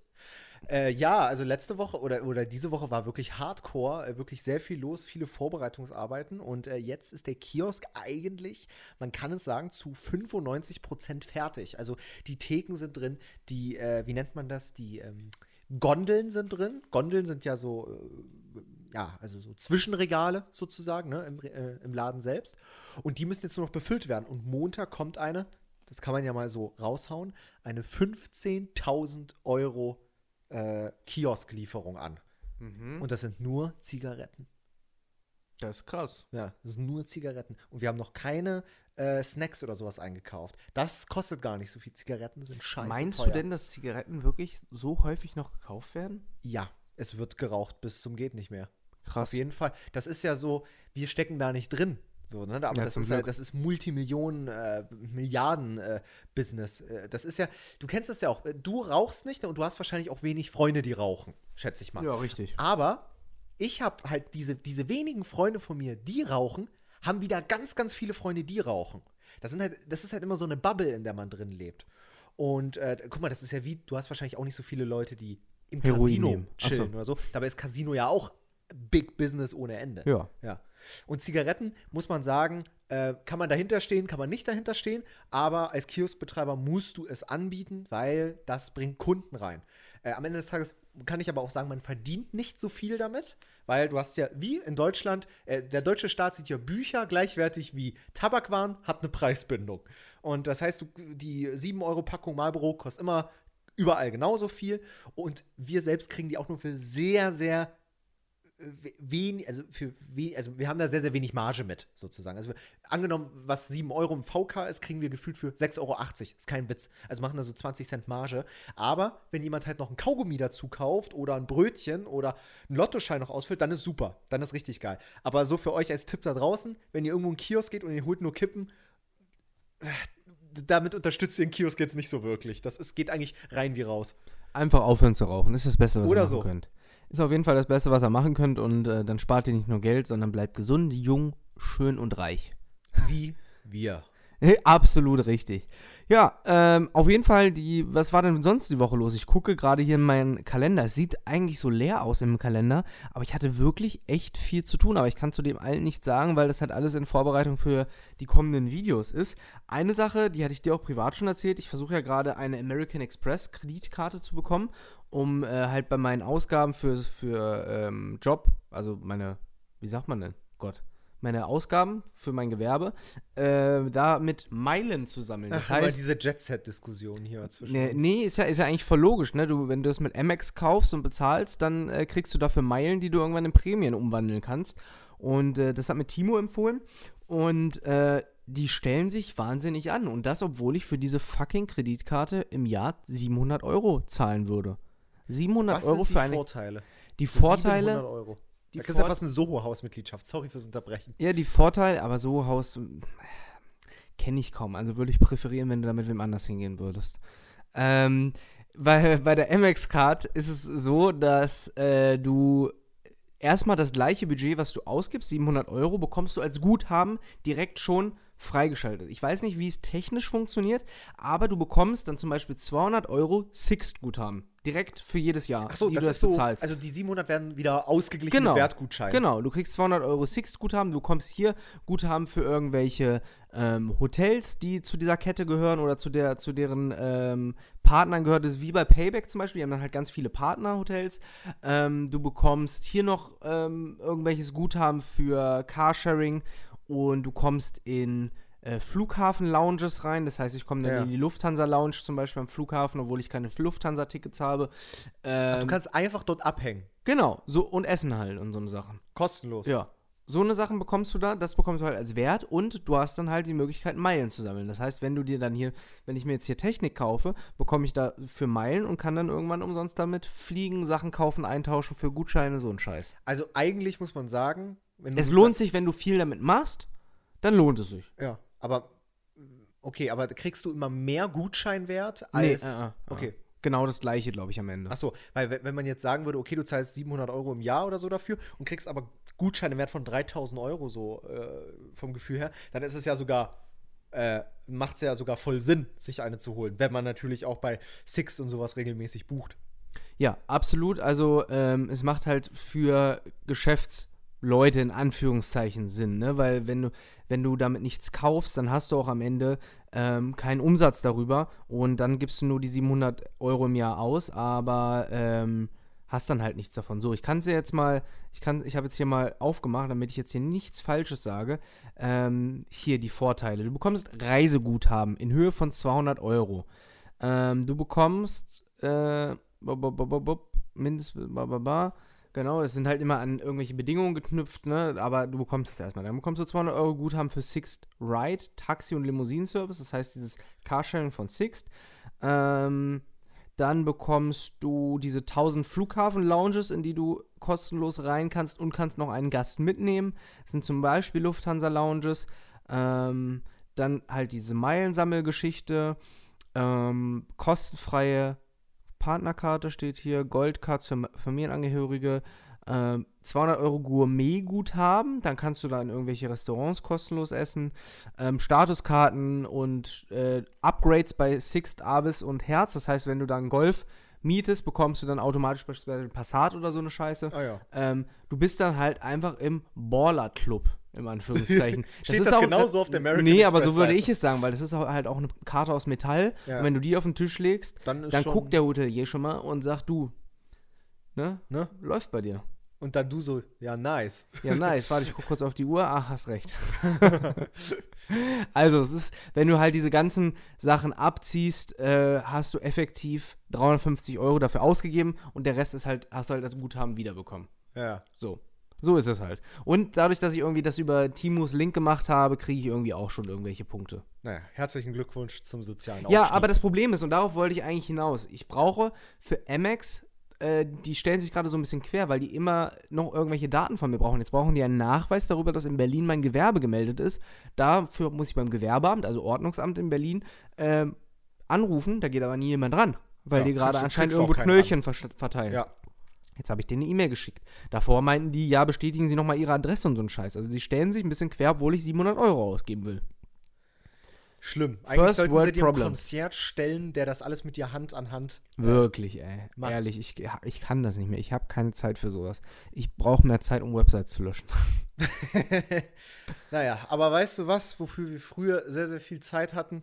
Äh, ja, also letzte Woche oder, oder diese Woche war wirklich hardcore, äh, wirklich sehr viel los, viele Vorbereitungsarbeiten und äh, jetzt ist der Kiosk eigentlich, man kann es sagen, zu 95% fertig. Also die Theken sind drin, die, äh, wie nennt man das, die ähm, Gondeln sind drin. Gondeln sind ja so, äh, ja, also so Zwischenregale sozusagen ne, im, äh, im Laden selbst. Und die müssen jetzt nur noch befüllt werden. Und Montag kommt eine, das kann man ja mal so raushauen, eine 15.000 Euro äh, Kiosklieferung an. Mhm. Und das sind nur Zigaretten. Das ist krass. Ja, das sind nur Zigaretten. Und wir haben noch keine äh, Snacks oder sowas eingekauft. Das kostet gar nicht so viel. Zigaretten sind scheiße Meinst teuer. du denn, dass Zigaretten wirklich so häufig noch gekauft werden? Ja, es wird geraucht bis zum geht nicht mehr. Krass. Auf jeden Fall. Das ist ja so, wir stecken da nicht drin. So, ne? Aber Ja, das, ist ja, das ist Multimillionen, äh, Milliarden äh, Business. Äh, das ist ja, du kennst das ja auch. Äh, Du rauchst nicht und du hast wahrscheinlich auch wenig Freunde, die rauchen, schätze ich mal. Ja, richtig. Aber ich habe halt diese, diese wenigen Freunde von mir, die rauchen, haben wieder ganz, ganz viele Freunde, die rauchen. Das, sind halt, das ist halt immer so eine Bubble, in der man drin lebt. Und äh, guck mal, das ist ja wie, du hast wahrscheinlich auch nicht so viele Leute, die im Heroin Casino nehmen. Ach so. chillen oder so. Dabei ist Casino ja auch Big Business ohne Ende. Ja. Ja. Und Zigaretten, muss man sagen, äh, kann man dahinter stehen, kann man nicht dahinter stehen, aber als Kioskbetreiber musst du es anbieten, weil das bringt Kunden rein. Äh, am Ende des Tages kann ich aber auch sagen, man verdient nicht so viel damit, weil du hast ja, wie in Deutschland, äh, der deutsche Staat sieht ja Bücher gleichwertig wie Tabakwaren, hat eine Preisbindung. Und das heißt, du, die 7-Euro-Packung Marlboro kostet immer überall genauso viel und wir selbst kriegen die auch nur für sehr, sehr wenig, also für we also wir haben da sehr, sehr wenig Marge mit, sozusagen. Also wir, angenommen, was 7 Euro im VK ist, kriegen wir gefühlt für 6,80 Euro. Ist kein Witz. Also machen da so 20 Cent Marge. Aber wenn jemand halt noch ein Kaugummi dazu kauft oder ein Brötchen oder einen Lottoschein noch ausfüllt, dann ist super. Dann ist richtig geil. Aber so für euch als Tipp da draußen, wenn ihr irgendwo in einen Kiosk geht und ihr holt nur Kippen, damit unterstützt ihr den Kiosk jetzt nicht so wirklich. Das ist, geht eigentlich rein wie raus. Einfach aufhören zu rauchen. Ist das Beste, was Oder ihr machen so. könnt. Ist auf jeden Fall das Beste, was ihr machen könnt. Und äh, dann spart ihr nicht nur Geld, sondern bleibt gesund, jung, schön und reich. Wie wir. Absolut richtig. Ja, ähm, auf jeden Fall, die, was war denn sonst die Woche los? Ich gucke gerade hier in meinen Kalender. Es sieht eigentlich so leer aus im Kalender, aber ich hatte wirklich echt viel zu tun. Aber ich kann zu dem allen nichts sagen, weil das halt alles in Vorbereitung für die kommenden Videos ist. Eine Sache, die hatte ich dir auch privat schon erzählt. Ich versuche ja gerade eine American Express Kreditkarte zu bekommen, um äh, halt bei meinen Ausgaben für, für ähm, Job, also meine, wie sagt man denn? Gott meine Ausgaben für mein Gewerbe, äh, da mit Meilen zu sammeln. Das Ach, heißt, diese Jet-Set-Diskussion hier zwischen nee, uns. nee, ist ja, ist ja eigentlich voll logisch, ne? Du, wenn du das mit Amex kaufst und bezahlst, dann äh, kriegst du dafür Meilen, die du irgendwann in Prämien umwandeln kannst. Und äh, das hat mir Timo empfohlen. Und äh, die stellen sich wahnsinnig an. Und das, obwohl ich für diese fucking Kreditkarte im Jahr 700 Euro zahlen würde. 700 Was Euro für eine. Vorteile? die 700 Vorteile. Die da kriegst du ja Vor- fast eine Soho-Hausmitgliedschaft. Sorry fürs Unterbrechen. Ja, die Vorteile, aber so Haus kenne ich kaum. Also würde ich präferieren, wenn du da mit wem anders hingehen würdest. Ähm, weil bei der Amex-Card ist es so, dass äh, du erstmal das gleiche Budget, was du ausgibst, 700 Euro, bekommst du als Guthaben direkt schon freigeschaltet. Ich weiß nicht, wie es technisch funktioniert, aber du bekommst dann zum Beispiel 200 Euro Sixt-Guthaben direkt für jedes Jahr, Ach so, die das du ist so. bezahlst. Also die 700 werden wieder ausgeglichen Genau. mit Wertgutschein. Genau, du kriegst 200 Euro Sixt-Guthaben, du bekommst hier Guthaben für irgendwelche ähm, Hotels, die zu dieser Kette gehören oder zu, der, zu deren ähm, Partnern gehört. Das ist wie bei Payback zum Beispiel, die haben dann halt ganz viele Partnerhotels. Ähm, du bekommst hier noch ähm, irgendwelches Guthaben für Carsharing und du kommst in äh, Flughafen-Lounges rein. Das heißt, ich komme dann Ja. in die Lufthansa-Lounge zum Beispiel am Flughafen, obwohl ich keine Lufthansa-Tickets habe. Ähm, Du kannst einfach dort abhängen. genau, so und Essen halt und so eine Sachen. Kostenlos. Ja. So eine Sachen bekommst du da, das bekommst du halt als Wert und du hast dann halt die Möglichkeit, Meilen zu sammeln. Das heißt, wenn du dir dann hier, wenn ich mir jetzt hier Technik kaufe, bekomme ich da für Meilen und kann dann irgendwann umsonst damit fliegen, Sachen kaufen, eintauschen für Gutscheine, so ein Scheiß. Also eigentlich muss man sagen, Es lohnt sich, wenn du viel damit machst, dann lohnt es sich. Ja, aber okay, aber kriegst du immer mehr Gutscheinwert Nee, als. äh, äh, okay. Genau das gleiche, glaube ich, am Ende. Achso, weil we- wenn man jetzt sagen würde, okay, du zahlst 700 Euro im Jahr oder so dafür und kriegst aber Gutscheine wert von 3000 Euro so äh, vom Gefühl her, dann ist es ja sogar, äh, macht es ja sogar voll Sinn, sich eine zu holen, wenn man natürlich auch bei Six und sowas regelmäßig bucht. Ja, absolut. Also ähm, es macht halt für Geschäftsleute in Anführungszeichen Sinn, ne? Weil wenn du, wenn du damit nichts kaufst, dann hast du auch am Ende ähm, keinen Umsatz darüber und dann gibst du nur die 700 Euro im Jahr aus, aber ähm, hast dann halt nichts davon. So, ich kann sie jetzt mal, ich kann, ich habe jetzt hier mal aufgemacht, damit ich jetzt hier nichts Falsches sage. Ähm, hier die Vorteile. Du bekommst Reiseguthaben in Höhe von 200 Euro. Ähm, du bekommst äh, bop, Genau, das sind halt immer an irgendwelche Bedingungen geknüpft, ne? Aber du bekommst es erstmal. Dann bekommst du 200 Euro Guthaben für Sixt Ride, Taxi- und Limousinenservice, das heißt dieses Carsharing von Sixt. Ähm, dann bekommst du diese 1000 Flughafen-Lounges, in die du kostenlos rein kannst und kannst noch einen Gast mitnehmen. Das sind zum Beispiel Lufthansa-Lounges. Ähm, dann halt diese Meilensammelgeschichte. Ähm, kostenfreie Partnerkarte steht hier, Goldcards für Familienangehörige, ähm, 200 Euro Gourmet-Guthaben, dann kannst du da in irgendwelche Restaurants kostenlos essen, ähm, Statuskarten und äh, Upgrades bei Sixt, Avis und Herz, das heißt, wenn du dann Golf mietest, bekommst du dann automatisch beispielsweise Passat oder so eine Scheiße. Ah ja. Ähm, du bist dann halt einfach im Baller-Club, im Anführungszeichen. Steht das genauso auf der American Nee, aber so würde ich es sagen, weil das ist auch halt auch eine Karte aus Metall. Ja. Und wenn du die auf den Tisch legst, Dann dann guckt der Hotelier schon mal und sagt, du, ne, Ne? läuft bei dir. Und dann du so, ja, nice. Ja, nice. Warte, ich guck kurz auf die Uhr. Ach, hast recht. also, es ist, wenn du halt diese ganzen Sachen abziehst, äh, hast du effektiv 350 Euro dafür ausgegeben und der Rest ist halt, hast du halt das Guthaben wiederbekommen. Ja. So. So ist es halt. Und dadurch, dass ich irgendwie das über Timus Link gemacht habe, kriege ich irgendwie auch schon irgendwelche Punkte. Naja, herzlichen Glückwunsch zum sozialen Ja, Aufstieg. aber das Problem ist, und darauf wollte ich eigentlich hinaus, ich brauche für Amex, äh, die stellen sich gerade so ein bisschen quer, weil die immer noch irgendwelche Daten von mir brauchen. Jetzt brauchen die einen Nachweis darüber, dass in Berlin mein Gewerbe gemeldet ist. Dafür muss ich beim Gewerbeamt, also Ordnungsamt in Berlin, ähm, anrufen. Da geht aber nie jemand ran, weil Ja, die gerade anscheinend irgendwo Knöllchen ver- verteilen. Ja. Jetzt habe ich denen eine E-Mail geschickt. Davor meinten die, ja, bestätigen Sie nochmal Ihre Adresse und so ein Scheiß. Also sie stellen sich ein bisschen quer, obwohl ich 700 Euro ausgeben will. Schlimm. Eigentlich First sollten world sie dir einen problems. Concierge stellen, der das alles mit dir Hand an Hand. Wirklich, ey. macht. Ehrlich, ich, ich kann das nicht mehr. Ich habe keine Zeit für sowas. Ich brauche mehr Zeit, um Websites zu löschen. naja, aber weißt du was, wofür wir früher sehr, sehr viel Zeit hatten?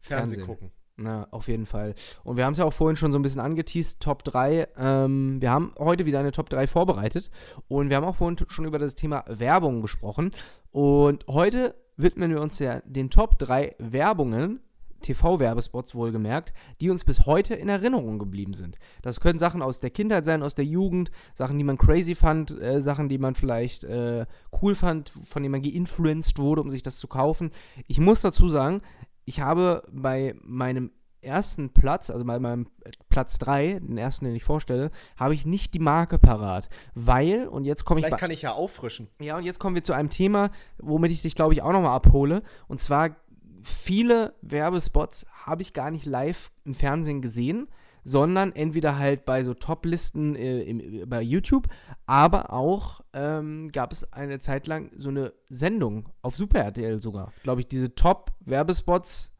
Fernsehen, Fernsehen. gucken. Na, auf jeden Fall. Und wir haben es ja auch vorhin schon so ein bisschen angeteased, Top 3. Ähm, wir haben heute wieder eine Top 3 vorbereitet. Und wir haben auch vorhin schon über das Thema Werbung gesprochen. Und heute widmen wir uns ja den Top 3 Werbungen, TV-Werbespots wohlgemerkt, die uns bis heute in Erinnerung geblieben sind. Das können Sachen aus der Kindheit sein, aus der Jugend, Sachen, die man crazy fand, äh, Sachen, die man vielleicht äh, cool fand, von denen man geinfluenced wurde, um sich das zu kaufen. Ich muss dazu sagen, ich habe bei meinem ersten Platz, also bei meinem Platz 3, den ersten, den ich vorstelle, habe ich nicht die Marke parat. Weil, und jetzt komme ich Vielleicht kann ich ja auffrischen. ja, und jetzt kommen wir zu einem Thema, womit ich dich, glaube ich, auch nochmal abhole. Und zwar, viele Werbespots habe ich gar nicht live im Fernsehen gesehen, sondern entweder halt bei so Top-Listen äh, im- bei YouTube, aber auch ähm, gab es eine Zeit lang so eine Sendung auf Super RTL sogar. Glaube ich, diese Top-Werbespots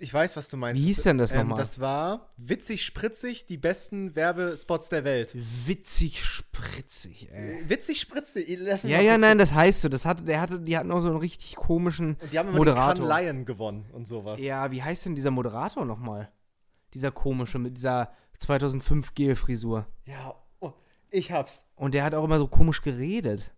Ich weiß, was du meinst. Wie hieß denn das ähm, nochmal? Das war witzig spritzig, die besten Werbespots der Welt. Witzig spritzig, ey. Äh, Witzig spritzig. Lass mich Ja, ja, nein, das heißt so. Das hatte, der hatte, die hatten auch so einen richtig komischen Und die haben immer Moderator. den Cannes Lion gewonnen und sowas. Ja, wie heißt denn dieser Moderator nochmal? Dieser komische mit dieser 2005 Gel-Frisur. Ja, oh, ich hab's. Und der hat auch immer so komisch geredet.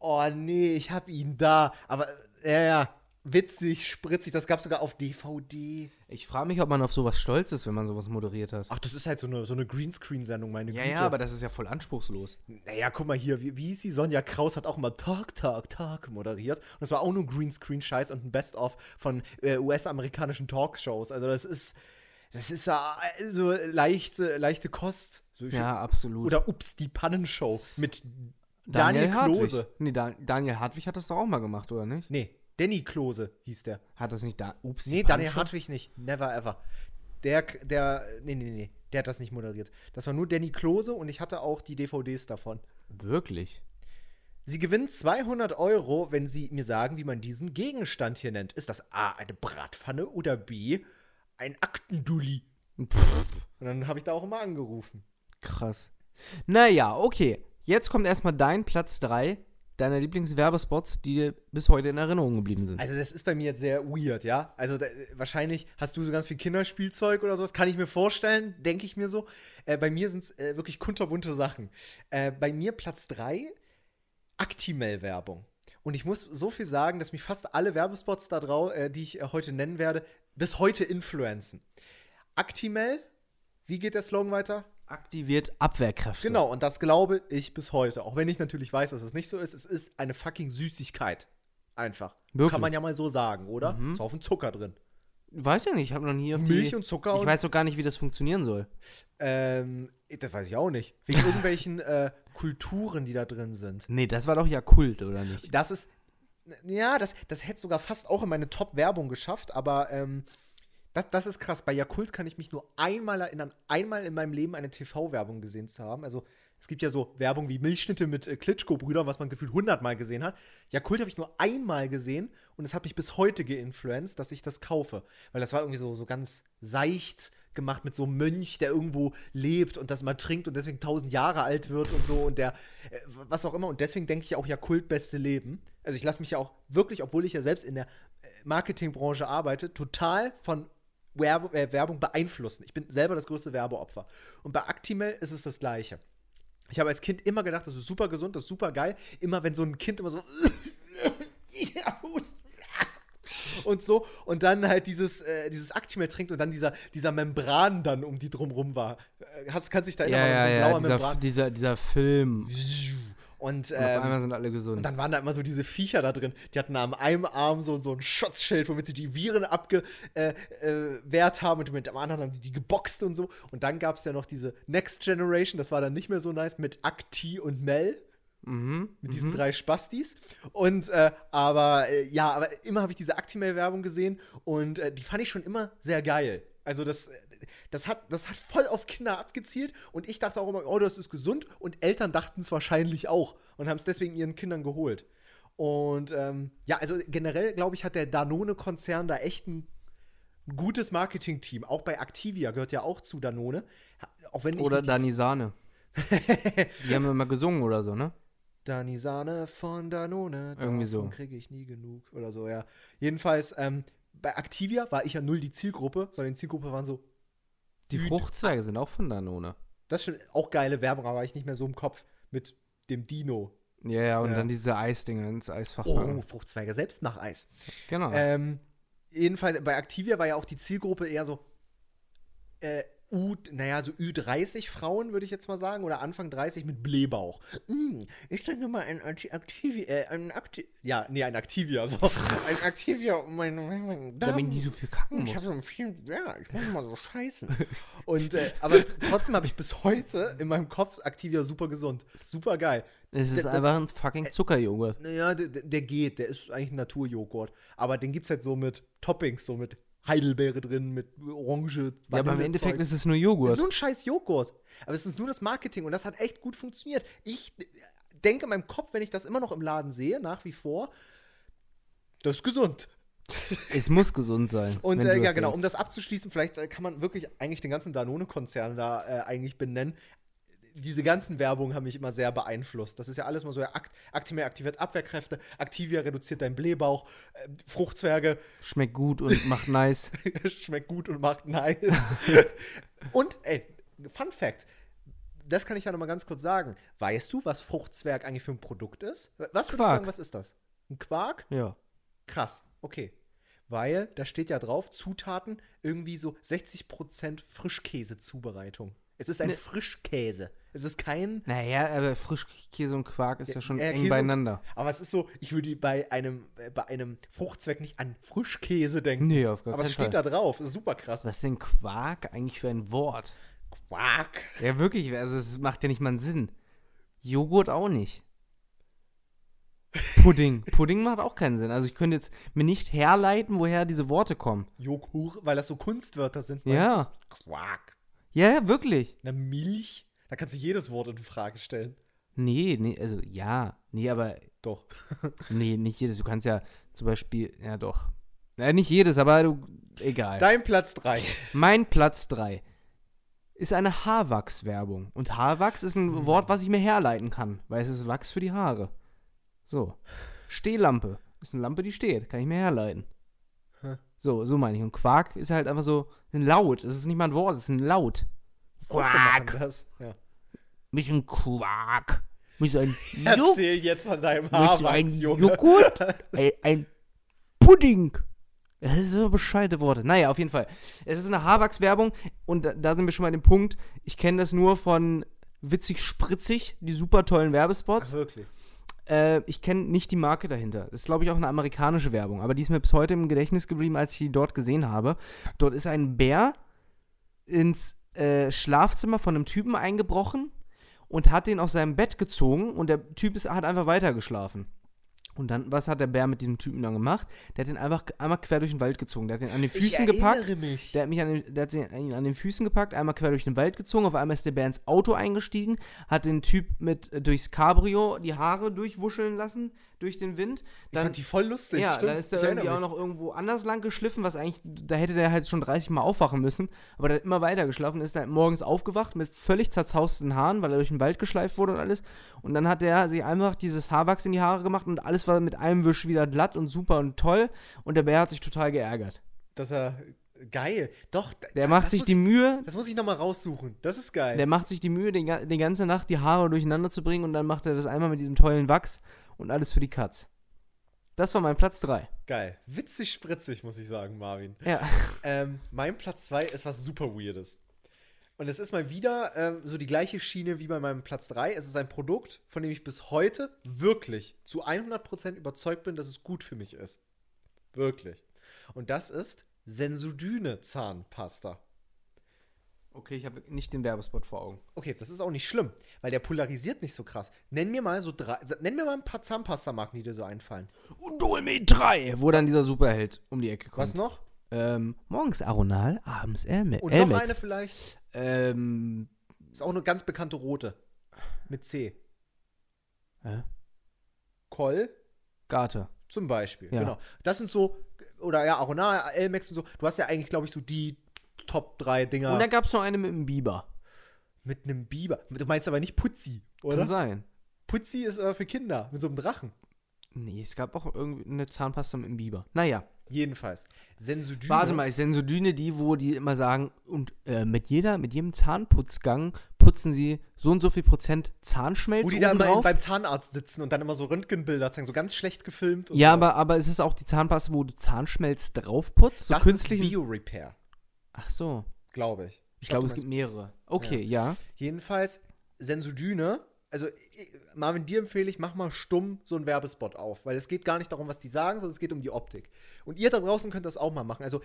Oh nee, ich hab ihn da. Aber ja, ja, witzig, spritzig. Das gab's sogar auf DVD. Ich frage mich, ob man auf sowas stolz ist, wenn man sowas moderiert hat. Ach, das ist halt so eine, so eine Greenscreen-Sendung, meine ja, Güte. ja, aber das ist ja voll anspruchslos. Naja, guck mal hier, wie, wie hieß sie? Sonja Kraus hat auch immer Talk, Talk, Talk moderiert. Und das war auch nur Greenscreen-Scheiß und ein Best-of von äh, US-amerikanischen Talkshows. Also das ist, das ist ja äh, so leichte, leichte Kost. So, ich- Ja, absolut. Oder Ups, die Pannenshow mit Daniel, Klose. Hartwig. Nee, Dan Daniel Hartwig hat das doch auch mal gemacht, oder nicht? Nee, Danny Klose hieß der. Hat das nicht da. Ups, Nee, Daniel? Hartwig nicht. Never ever. Der, der, nee, nee, nee, der hat das nicht moderiert. Das war nur Danny Klose und ich hatte auch die DVDs davon. Wirklich? Sie gewinnen 200 Euro, wenn Sie mir sagen, wie man diesen Gegenstand hier nennt. Ist das A, eine Bratpfanne oder B, ein Aktendulli? Pff, Und dann habe ich da auch immer angerufen. krass. Naja, okay. Jetzt kommt erstmal dein Platz 3 deiner Lieblingswerbespots, die dir bis heute in Erinnerung geblieben sind. Also das ist bei mir jetzt sehr weird, ja? Also da, wahrscheinlich hast du so ganz viel Kinderspielzeug oder sowas, kann ich mir vorstellen, denke ich mir so. Äh, bei mir sind es äh, wirklich kunterbunte Sachen. Äh, bei mir Platz 3, Actimel-Werbung. Und ich muss so viel sagen, dass mich fast alle Werbespots da drauf, äh, die ich äh, heute nennen werde, bis heute influenzen. Actimel, wie geht der Slogan weiter? Aktiviert Abwehrkräfte. Genau, und das glaube ich bis heute. Auch wenn ich natürlich weiß, dass es nicht so ist. Es ist eine fucking Süßigkeit. Einfach. Wirklich? Kann man ja mal so sagen, oder? Mhm. Ist auch ein Zucker drin. Weiß ja nicht, ich habe noch nie auf Milch die, und Zucker Ich und. weiß doch gar nicht, wie das funktionieren soll. ähm, das weiß ich auch nicht. Wegen irgendwelchen äh, Kulturen, die da drin sind. Nee, das war doch ja Kult, oder nicht? Das ist. Ja, das, das hätte sogar fast auch in meine Top-Werbung geschafft, aber ähm, das, das ist krass. Bei Yakult kann ich mich nur einmal erinnern, einmal in meinem Leben eine TV-Werbung gesehen zu haben. Also, es gibt ja so Werbung wie Milchschnitte mit äh, Klitschko-Brüdern, was man gefühlt hundertmal gesehen hat. Yakult habe ich nur einmal gesehen und es hat mich bis heute geinfluenced, dass ich das kaufe. Weil das war irgendwie so, so ganz seicht gemacht mit so einem Mönch, der irgendwo lebt und das mal trinkt und deswegen tausend Jahre alt wird und so und der, äh, was auch immer. Und deswegen denke ich auch Yakult beste Leben. Also ich lasse mich ja auch wirklich, obwohl ich ja selbst in der äh, Marketingbranche arbeite, total von Äh, Werbung beeinflussen. Ich bin selber das größte Werbeopfer. Und bei Actimel ist es das Gleiche. Ich habe als Kind immer gedacht, das ist super gesund, das ist super geil. Immer wenn so ein Kind immer so ja, und so und dann halt dieses, äh, dieses Actimel trinkt und dann dieser, dieser Membran dann um die drumrum war. Äh, Hast, kannst dich da Ja, erinnern? ja, so ein ja, blauer dieser, Membran. dieser, dieser Film. Und, Und auf einmal ähm, sind alle gesund. und dann waren da immer so diese Viecher da drin. Die hatten am einen Arm so, so ein Schutzschild, womit sie die Viren abgewehrt äh, äh, haben und mit dem anderen haben die die geboxt und so. Und dann gab es ja noch diese Next Generation, das war dann nicht mehr so nice, mit Akti und Mel. mhm. Mit diesen drei Spastis. Und, äh, aber, äh, ja, aber immer habe ich diese Actimel-Werbung gesehen und äh, die fand ich schon immer sehr geil. Also das, äh, das, hat, das hat voll auf Kinder abgezielt und ich dachte auch immer, oh, das ist gesund und Eltern dachten es wahrscheinlich auch und haben es deswegen ihren Kindern geholt. Und ähm, ja, also generell, glaube ich, hat der Danone-Konzern da echt ein gutes Marketing-Team. Auch bei Activia gehört ja auch zu Danone. Auch wenn Oder nicht die haben immer gesungen oder so, ne? Dani Sahne von Danone. Irgendwie so. kriege ich nie genug. Oder so, ja. Jedenfalls, ähm, bei Activia war ich ja null die Zielgruppe, sondern die Zielgruppe waren so, Die Fruchtzwerge sind auch von Danone. das ist schon auch geile Werbung, aber war ich nicht mehr so im Kopf mit dem Dino. Ja, ja, und Ja. dann diese Eisdinger ins Eisfach Oh. Fruchtzweige selbst nach Eis. Genau. Ähm, jedenfalls, bei Activia war ja auch die Zielgruppe eher so, äh, U, naja, so Ü30 Frauen, würde ich jetzt mal sagen, oder Anfang 30 mit Blähbauch. Mm, ich denke mal ein Activia, äh, ein Acti ja, nee, ein Activia, so. ein Activia, um mein, mein, mein Damit ich nicht so viel kacken ich muss. habe so viel, ja, ich muss immer so scheißen. Und, äh, aber trotzdem habe ich bis heute in meinem Kopf Activia super gesund. Super geil. Es ist das- einfach ein fucking Zuckerjoghurt. Naja, der, der geht, der ist eigentlich ein Naturjoghurt. Aber den gibt es halt so mit Toppings, so mit Heidelbeere drin, mit Orange. Ja, aber im Endeffekt ist es nur es Joghurt. ist nur ein scheiß Joghurt. Aber es ist nur das Marketing und das hat echt gut funktioniert. Ich denke in meinem Kopf, wenn ich das immer noch im Laden sehe, nach wie vor, das ist gesund. Es muss gesund sein. Und äh, ja, genau, um das abzuschließen, vielleicht äh, kann man wirklich eigentlich den ganzen Danone-Konzern da äh, eigentlich benennen. Diese ganzen Werbungen haben mich immer sehr beeinflusst. Das ist ja alles mal so, ja, Akt, Actimel aktiviert Abwehrkräfte, Activia reduziert deinen Blähbauch, äh, Fruchtzwerge Schmeckt gut und macht nice. schmeckt gut und macht nice. und, ey, Fun Fact, das kann ich ja noch mal ganz kurz sagen. Weißt du, was Fruchtzwerg eigentlich für ein Produkt ist? Was würdest du Quark. sagen, was ist das? Ein Quark? Ja. Krass, okay. Weil da steht ja drauf, Zutaten, irgendwie so 60% Frischkäse-Zubereitung. Es ist ein Ne. Frischkäse. Es ist kein. Naja, aber Frischkäse und Quark ist ja, Ja, schon ja, eng Käse und- beieinander. Aber es ist so, ich würde bei einem, äh, bei einem Fruchtzwerg nicht an Frischkäse denken. Nee, auf gar Aber es keinen steht Fall. da drauf. Das ist super krass. Was ist denn Quark eigentlich für ein Wort? Quark. Ja, wirklich, also es macht ja nicht mal einen Sinn. Joghurt auch nicht. Pudding. Pudding macht auch keinen Sinn. Also ich könnte jetzt mir nicht herleiten, woher diese Worte kommen. Joghurt, weil das so Kunstwörter sind. Ja. meinst du? Quark. Ja, ja, wirklich. Na, Milch? Da kannst du jedes Wort in Frage stellen. Nee, nee, also ja. Nee, aber Doch. nee, nicht jedes. Du kannst ja zum Beispiel, ja doch. Ja, nicht jedes, aber du, egal. Dein Platz 3. Mein Platz 3 ist eine Haarwachswerbung. Und Haarwachs ist ein Wort, was ich mir herleiten kann, weil es ist Wachs für die Haare. So. Stehlampe. Ist eine Lampe, die steht. Kann ich mir herleiten. So, so meine ich. Und Quark ist halt einfach so ein Laut. Es ist nicht mal ein Wort, es ist ein Laut. Quark. Das. Ja. Mich ein Quark. Mich ein Jo- Erzähl jetzt von deinem ein Haarwachs, Junge. Joghurt. ein, ein Pudding. Das sind so bescheide Worte. Naja, auf jeden Fall. Es ist eine Haarwachswerbung und da, da sind wir schon mal an dem Punkt. Ich kenne das nur von Witzig Spritzig, die super tollen Werbespots. Ach, wirklich. Äh, ich kenne nicht die Marke dahinter. Das ist, glaube ich, auch eine amerikanische Werbung. Aber die ist mir bis heute im Gedächtnis geblieben, als ich die dort gesehen habe. Dort ist ein Bär ins äh, Schlafzimmer von einem Typen eingebrochen und hat den aus seinem Bett gezogen und der Typ ist, hat einfach weitergeschlafen. Und dann, was hat der Bär mit diesem Typen dann gemacht? Der hat ihn einfach einmal quer durch den Wald gezogen. Der hat ihn an den Füßen ich gepackt. erinnere mich. Der hat, mich an den, der hat sie- ihn an den Füßen gepackt, einmal quer durch den Wald gezogen, auf einmal ist der Bär ins Auto eingestiegen, hat den Typ mit äh, durchs Cabrio die Haare durchwuscheln lassen durch den Wind. ich Dann, fand die voll lustig. ja, stimmt. dann ist er Ich irgendwie auch noch irgendwo anders lang geschliffen, was eigentlich, da hätte der halt schon 30 Mal aufwachen müssen, aber der hat immer weiter geschlafen, ist dann morgens aufgewacht mit völlig zerzausten Haaren, weil er durch den Wald geschleift wurde und alles. Und dann hat er sich einfach dieses Haarwachs in die Haare gemacht und alles war mit einem Wisch wieder glatt und super und toll und der Bär hat sich total geärgert. Dass er. Geil. Doch. Der macht sich die ich, Mühe, Das muss ich nochmal raussuchen. Das ist geil. Der macht sich die Mühe, die, ga- die ganze Nacht die Haare durcheinander zu bringen und dann macht er das einmal mit diesem tollen Wachs und alles für die Katz. Das war mein Platz 3. geil. Witzig spritzig, muss ich sagen, Marvin. Ja. Ähm, mein Platz 2 ist was super Weirdes. Und es ist mal wieder ähm, so die gleiche Schiene wie bei meinem Platz 3. Es ist ein Produkt, von dem ich bis heute wirklich zu 100% überzeugt bin, dass es gut für mich ist. Wirklich. Und das ist Sensodyne Zahnpasta. Okay, ich habe nicht den Werbespot vor Augen. Okay, das ist auch nicht schlimm, weil der polarisiert nicht so krass. Nenn mir mal so drei, nenn mir mal ein paar Zahnpasta-Marken, die dir so einfallen. Und Dolme 3, wo dann dieser Superheld um die Ecke kommt. Was noch? Ähm, morgens Aronal, abends Elme Und noch Elmex. eine vielleicht. Ähm, Ist auch eine ganz bekannte rote. Mit C. hä? Koll Garter. zum Beispiel. Ja. Genau. Das sind so, oder ja, Aronal, Elmex und so. Du hast ja eigentlich, glaube ich, so die Top 3 Dinger Und da gab es noch eine mit dem Biber. mit einem Biber. Du meinst aber nicht Putzi, oder? Kann sein. Putzi ist aber für Kinder, mit so einem Drachen. Nee, es gab auch irgendwie eine Zahnpasta mit dem Biber. Naja. Jedenfalls. Sensodyne. Warte mal, ist Sensodyne die, wo die immer sagen, und äh, mit jeder, mit jedem Zahnputzgang putzen sie so und so viel Prozent Zahnschmelz Wo die da oben immer beim Zahnarzt sitzen und dann immer so Röntgenbilder zeigen, so ganz schlecht gefilmt. Ja, so. aber, aber ist es auch die Zahnpasta, wo du Zahnschmelz draufputzt? So das künstlich? ist Bio-Repair, Ach so. glaube ich. Ich glaube, du es gibt mehrere. Okay, ja. Jedenfalls, Sensodyne, also ich- Marvin, dir empfehle ich, mach mal stumm so einen Werbespot auf, weil es geht gar nicht darum, was die sagen, sondern es geht um die Optik. Und ihr da draußen könnt das auch mal machen. Also,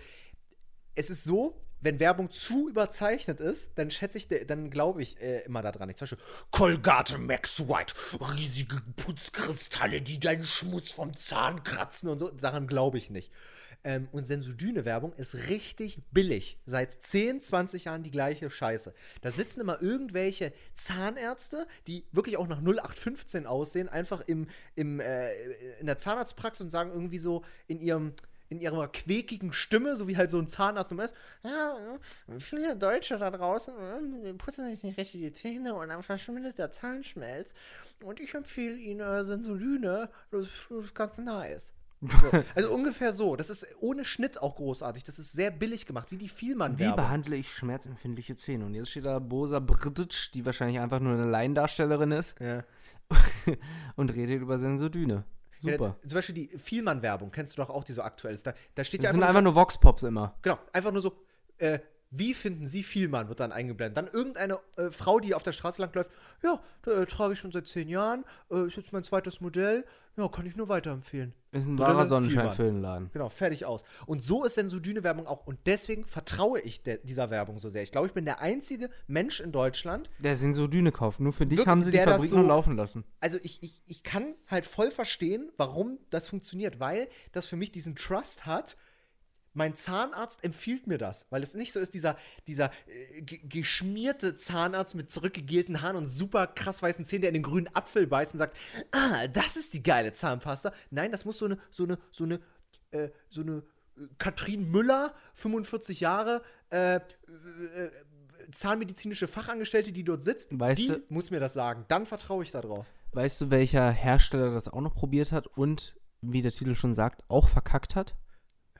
es ist so, wenn Werbung zu überzeichnet ist, dann schätze ich, dann glaube ich äh, immer daran. Ich zum Beispiel, Colgate Max White, riesige Putzkristalle, die deinen Schmutz vom Zahn kratzen und so, daran glaube ich nicht. Ähm, und Sensodyne-Werbung ist richtig billig. Seit 10, 20 Jahren die gleiche Scheiße. Da sitzen immer irgendwelche Zahnärzte, die wirklich auch nach 0815 aussehen, einfach im, im, äh, in der Zahnarztpraxis und sagen irgendwie so in ihrem, in ihrer quäkigen Stimme, so wie halt so ein Zahnarzt um ist. Ja, viele Deutsche da draußen äh, putzen sich nicht richtig die Zähne und dann verschwindet der Zahnschmelz. Und ich empfehle Ihnen äh, Sensodyne, das, das ist ganz nice. So. Also ungefähr so. Das ist ohne Schnitt auch großartig. Das ist sehr billig gemacht, wie die Wie Vielmann-Werbung. behandle ich schmerzempfindliche Zähne? Und jetzt steht da Bosa Brdic, die wahrscheinlich einfach nur eine Laiendarstellerin ist, Ja. und redet über Sensodyne. Ja, Super. zum Beispiel die Vielmann-Werbung, kennst du doch auch, die so aktuell ist. Da, da steht ja Das sind einfach einfach nur Vox-Pops immer. Genau, einfach nur so, äh, wie finden Sie Vielmann, wird dann eingeblendet. Dann irgendeine äh, Frau, die auf der Straße langläuft, ja, da äh, trage ich schon seit zehn Jahren, äh, ist jetzt mein zweites Modell, ja, kann ich nur weiterempfehlen. Ist ein wahrer Sonnenschein Vielmann. für den Laden. Genau, fertig aus. Und so ist Sensodyne-Werbung auch. Und deswegen vertraue ich dieser Werbung so sehr. Ich glaube, ich bin der einzige Mensch in Deutschland. Der Sensodyne kauft. Nur für dich Wirklich, haben sie die Fabrik so- nur laufen lassen. Also ich, ich, ich kann halt voll verstehen, warum das funktioniert, weil das für mich diesen Trust hat. Mein Zahnarzt empfiehlt mir das, weil es nicht so ist, dieser, dieser äh, ge- geschmierte Zahnarzt mit zurückgegelten Haaren und super krass weißen Zähnen, der in den grünen Apfel beißt und sagt, ah, das ist die geile Zahnpasta. Nein, das muss so eine, so eine, so eine, äh, so eine äh, Katrin Müller, 45 Jahre, äh, äh, zahnmedizinische Fachangestellte, die dort sitzt, Weißt die du- muss mir das sagen. Dann vertraue ich da drauf. Weißt du, welcher Hersteller das auch noch probiert hat und, wie der Titel schon sagt, auch verkackt hat?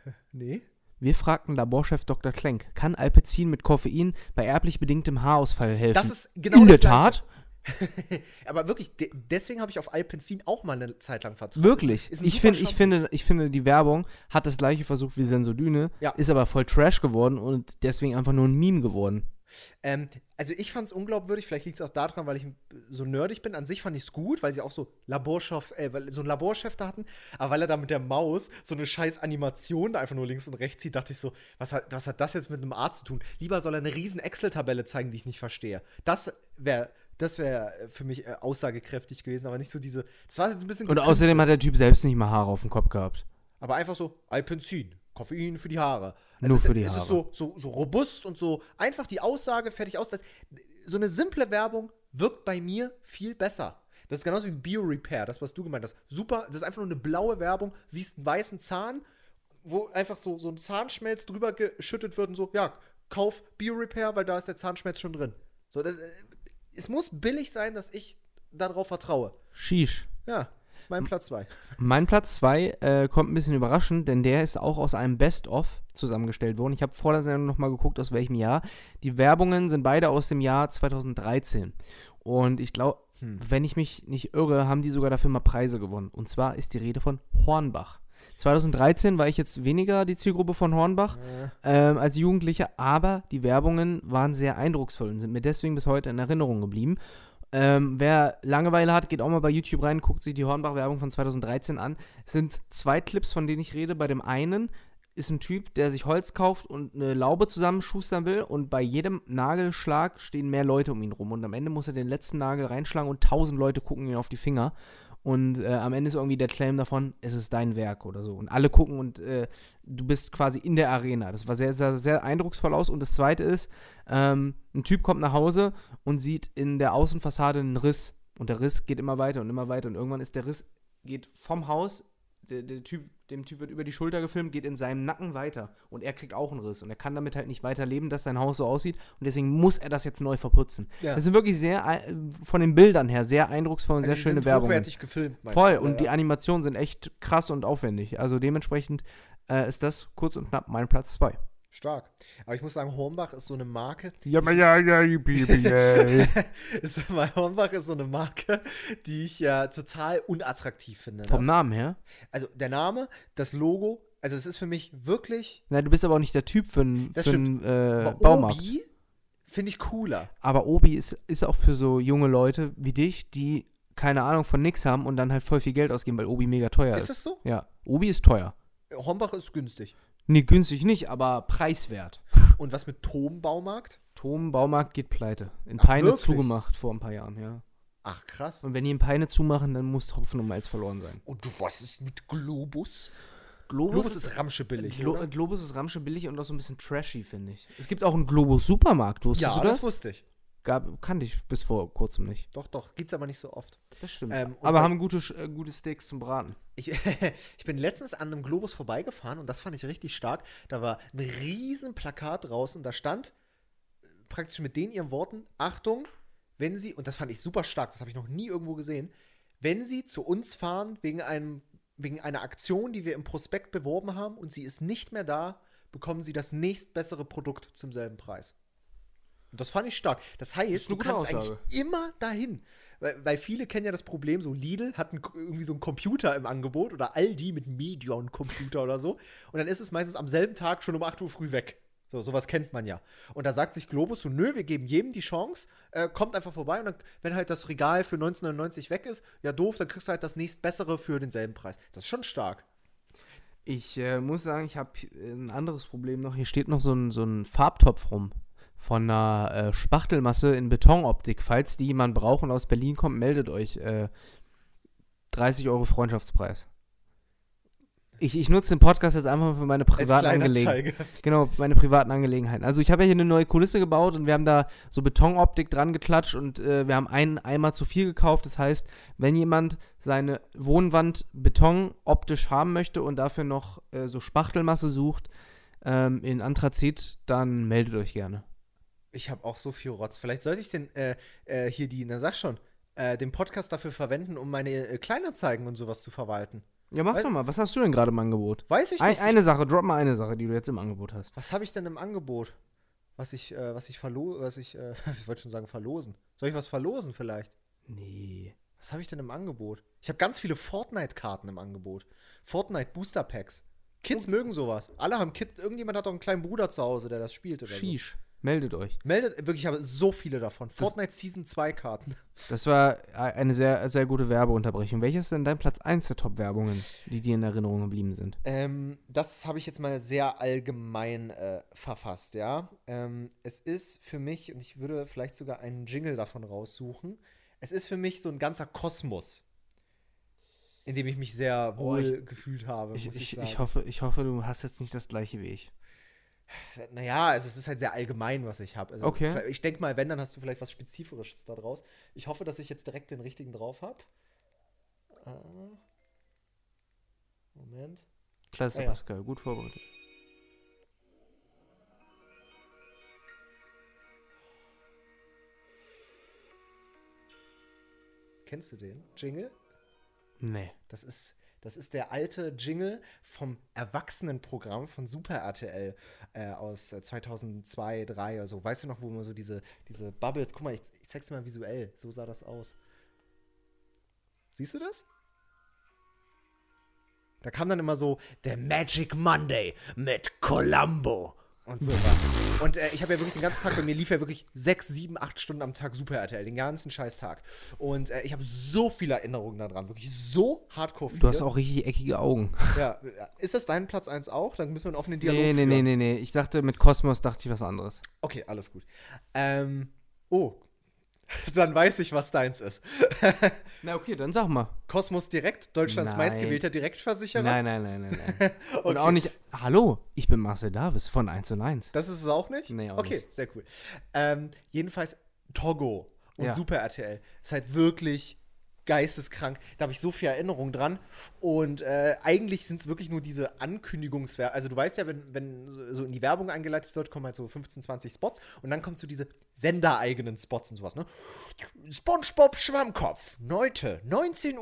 Nee. Wir fragten Laborchef Dr. Klenk, kann Alpecin mit Koffein bei erblich bedingtem Haarausfall helfen? Das ist genau In das der Gleiche. Tat? Aber wirklich, de deswegen habe ich auf Alpenzin auch mal eine Zeit lang vertraut. Wirklich. Ich, find, ich, finde, ich finde, die Werbung hat das gleiche versucht wie Sensodyne, Ja. ist aber voll Trash geworden und deswegen einfach nur ein Meme geworden. Ähm, also ich fand es unglaubwürdig, vielleicht liegt es auch daran, weil ich so nerdig bin. An sich fand ich es gut, weil sie auch so Laborchef, äh, weil so einen Laborchef da hatten. Aber weil er da mit der Maus so eine scheiß Animation da einfach nur links und rechts zieht, dachte ich so, was hat, was hat das jetzt mit einem Arzt zu tun? Lieber soll er eine riesen Excel-Tabelle zeigen, die ich nicht verstehe. Das wäre das wäre für mich äh, aussagekräftig gewesen, aber nicht so diese. Das war jetzt ein bisschen Und außerdem hat der Typ selbst nicht mal Haare auf dem Kopf gehabt. Aber einfach so Alpenzin, Koffein für die Haare. Nur es ist, für die es Haare. ist so, so, so robust und so einfach die Aussage fertig aus. So eine simple Werbung wirkt bei mir viel besser. Das ist genauso wie Bio-Repair, das, was du gemeint hast. Super, das ist einfach nur eine blaue Werbung, siehst einen weißen Zahn, wo einfach so, so ein Zahnschmelz drüber geschüttet wird und so, ja, kauf Bio-Repair, weil da ist der Zahnschmelz schon drin. So, das, äh, es muss billig sein, dass ich darauf vertraue. Sheesh. Ja, mein Platz 2. Mein Platz 2 äh, kommt ein bisschen überraschend, denn der ist auch aus einem Best-of zusammengestellt worden. Ich habe vor der Sendung nochmal geguckt, aus welchem Jahr. Die Werbungen sind beide aus dem Jahr 2013. Und ich glaube, Hm. wenn ich mich nicht irre, haben die sogar dafür mal Preise gewonnen. Und zwar ist die Rede von Hornbach. 2013 war ich jetzt weniger die Zielgruppe von Hornbach ähm, als Jugendlicher, aber die Werbungen waren sehr eindrucksvoll und sind mir deswegen bis heute in Erinnerung geblieben. Ähm, wer Langeweile hat, geht auch mal bei YouTube rein, guckt sich die Hornbach-Werbung von 2013 an. Es sind zwei Clips, von denen ich rede. Bei dem einen ist ein Typ, der sich Holz kauft und eine Laube zusammenschustern will und bei jedem Nagelschlag stehen mehr Leute um ihn rum und am Ende muss er den letzten Nagel reinschlagen und tausend Leute gucken ihn auf die Finger und äh, am Ende ist irgendwie der Claim davon, es ist dein Werk oder so. Und alle gucken und äh, du bist quasi in der Arena. Das war sehr, sehr, sehr eindrucksvoll aus. Und das zweite ist, ähm, ein Typ kommt nach Hause und sieht in der Außenfassade einen Riss. Und der Riss geht immer weiter und immer weiter. Und irgendwann ist der Riss, geht vom Haus der, der Typ, dem Typ wird über die Schulter gefilmt, geht in seinem Nacken weiter und er kriegt auch einen Riss und er kann damit halt nicht weiter leben, dass sein Haus so aussieht und deswegen muss er das jetzt neu verputzen. Ja. Das sind wirklich sehr, äh, von den Bildern her, sehr eindrucksvoll und Also sehr schöne sind Werbung. hochwertig gefilmt. Voll und oder? die Animationen sind echt krass und aufwendig. Also dementsprechend äh, ist das kurz und knapp mein Platz 2. Stark. Aber ich muss sagen, Hornbach ist so eine Marke. Ja, ja, ja, ja, ist, weil Hornbach ist so eine Marke, die ich ja total unattraktiv finde. Vom Ne? Namen her. Also der Name, das Logo, also es ist für mich wirklich. Na, du bist aber auch nicht der Typ für einen äh, aber Baumarkt. Obi finde ich cooler. Aber Obi ist, ist auch für so junge Leute wie dich, die keine Ahnung von nix haben und dann halt voll viel Geld ausgeben, weil Obi mega teuer ist. Ist das so? Ja, Obi ist teuer. Hornbach ist günstig. Nee, günstig nicht, aber preiswert. Und was mit Tom Baumarkt? Tom Baumarkt geht pleite. In Ach, Peine wirklich? zugemacht vor ein paar Jahren, ja. Ach krass. Und wenn die in Peine zumachen, dann muss Tropfen und Malz verloren sein. Und du was ist mit Globus? Globus, Globus ist Ramsche billig, Glo oder? Globus ist Ramsche billig und auch so ein bisschen trashy, finde ich. Es gibt auch einen Globus Supermarkt, wusstest Ja, du das das? wusste ich. Gab, kannte ich bis vor kurzem nicht. Doch, doch, gibt's aber nicht so oft. Das stimmt. Ähm, Aber haben gute, äh, gute Steaks zum Braten. Ich, ich bin letztens an einem Globus vorbeigefahren und das fand ich richtig stark. Da war ein riesen Plakat draußen und da stand äh, praktisch mit den ihren Worten, Achtung, wenn Sie, und das fand ich super stark, das habe ich noch nie irgendwo gesehen, wenn Sie zu uns fahren wegen, einem, wegen einer Aktion, die wir im Prospekt beworben haben und sie ist nicht mehr da, bekommen Sie das nächstbessere Produkt zum selben Preis. Und das fand ich stark. Das heißt, ist du kannst Aussage. eigentlich immer dahin. Weil, weil viele kennen ja das Problem, so Lidl hat einen, irgendwie so einen Computer im Angebot oder Aldi mit Medion-Computer oder so. Und dann ist es meistens am selben Tag schon um 8 Uhr früh weg. So, sowas kennt man ja. Und da sagt sich Globus so, nö, wir geben jedem die Chance, äh, kommt einfach vorbei und dann, wenn halt das Regal für 1999 weg ist, ja doof, dann kriegst du halt das nächstbessere für denselben Preis. Das ist schon stark. Ich äh, muss sagen, ich habe ein anderes Problem noch. Hier steht noch so ein, so ein Farbtopf rum. Von einer äh, Spachtelmasse in Betonoptik. Falls die jemand braucht und aus Berlin kommt, meldet euch. Äh, 30 Euro Freundschaftspreis. Ich, ich nutze den Podcast jetzt einfach für meine privaten Angelegenheiten. Genau, meine privaten Angelegenheiten. Also ich habe ja hier eine neue Kulisse gebaut und wir haben da so Betonoptik dran geklatscht und äh, wir haben einen Eimer zu viel gekauft. Das heißt, wenn jemand seine Wohnwand betonoptisch haben möchte und dafür noch äh, so Spachtelmasse sucht ähm, in Anthrazit, dann meldet euch gerne. Ich habe auch so viel Rotz. Vielleicht sollte ich den, äh, äh, hier die, na sag schon, äh, den Podcast dafür verwenden, um meine äh, Kleinanzeigen und sowas zu verwalten. Ja, mach Weil- doch mal. Was hast du denn gerade im Angebot? Weiß ich Ein, nicht. eine Sache, drop mal eine Sache, die du jetzt im Angebot hast. was habe ich denn im Angebot? Was ich, äh, was ich verlo, was ich, äh, ich wollte schon sagen verlosen. Soll ich was verlosen vielleicht? Nee. Was habe ich denn im Angebot? Ich habe ganz viele Fortnite-Karten im Angebot. Fortnite Booster Packs. Kids mögen sowas. Alle haben Kid, irgendjemand hat doch einen kleinen Bruder zu Hause, der das spielt oder so. Meldet euch. Meldet, wirklich, ich habe so viele davon. Fortnite Season 2 Karten. Das war eine sehr, sehr gute Werbeunterbrechung. Welches ist denn dein Platz 1 der Top-Werbungen, die dir in Erinnerung geblieben sind? Ähm, das habe ich jetzt mal sehr allgemein äh, verfasst, ja. Ähm, es ist für mich, und ich würde vielleicht sogar einen Jingle davon raussuchen, es ist für mich so ein ganzer Kosmos, in dem ich mich sehr Oh, wohl gefühlt habe, Ich, ich, ich, ich, hoffe, ich hoffe, du hast jetzt nicht das gleiche wie ich. Naja, also es ist halt sehr allgemein, was ich habe. Also Okay. Ich denke mal, wenn, dann hast du vielleicht was Spezifisches da draus. Ich hoffe, dass ich jetzt direkt den richtigen drauf habe. Äh, Moment. Klasse, Ah, ja. Pascal, gut vorbereitet. Kennst du den Jingle? Nee. Das ist, das ist der alte Jingle vom Erwachsenenprogramm von Super RTL äh, aus äh, 2002, 2003 oder so. Weißt du noch, wo man so diese, diese Bubbles, guck mal, ich, ich zeig's dir mal visuell, so sah das aus. Siehst du das? Da kam dann immer so der Magic Monday mit Columbo und sowas. Und äh, ich habe ja wirklich den ganzen Tag, bei mir lief ja wirklich sechs, sieben, acht Stunden am Tag Super RTL, den ganzen scheiß Tag. Und äh, ich habe so viele Erinnerungen daran, wirklich so hardcore viele. Du hast auch richtig eckige Augen. Ja, ist das dein Platz 1 auch? Dann müssen wir einen offenen Dialog Nee, nee, führen. nee, nee, nee. Ich dachte, mit Kosmos dachte ich was anderes. Okay, alles gut. Ähm, oh, dann weiß ich, was deins ist. Na, okay, dann sag mal. Kosmos Direkt, Deutschlands Nein. meistgewählter Direktversicherer. Nein, nein, nein, nein, nein. Und Okay. auch nicht, hallo, ich bin Marcel Davis von 1 und 1. Das ist es auch nicht? Nee, auch okay, nicht. sehr cool. Ähm, jedenfalls Togo und Ja. Super RTL ist halt wirklich geisteskrank. Da habe ich so viel Erinnerung dran. Und äh, eigentlich sind es wirklich nur diese Ankündigungswerbung. Also du weißt ja, wenn, wenn so in die Werbung eingeleitet wird, kommen halt so 15, 20 Spots und dann kommen so diese sendereigenen Spots und sowas, ne? SpongeBob Schwammkopf, heute, 19.15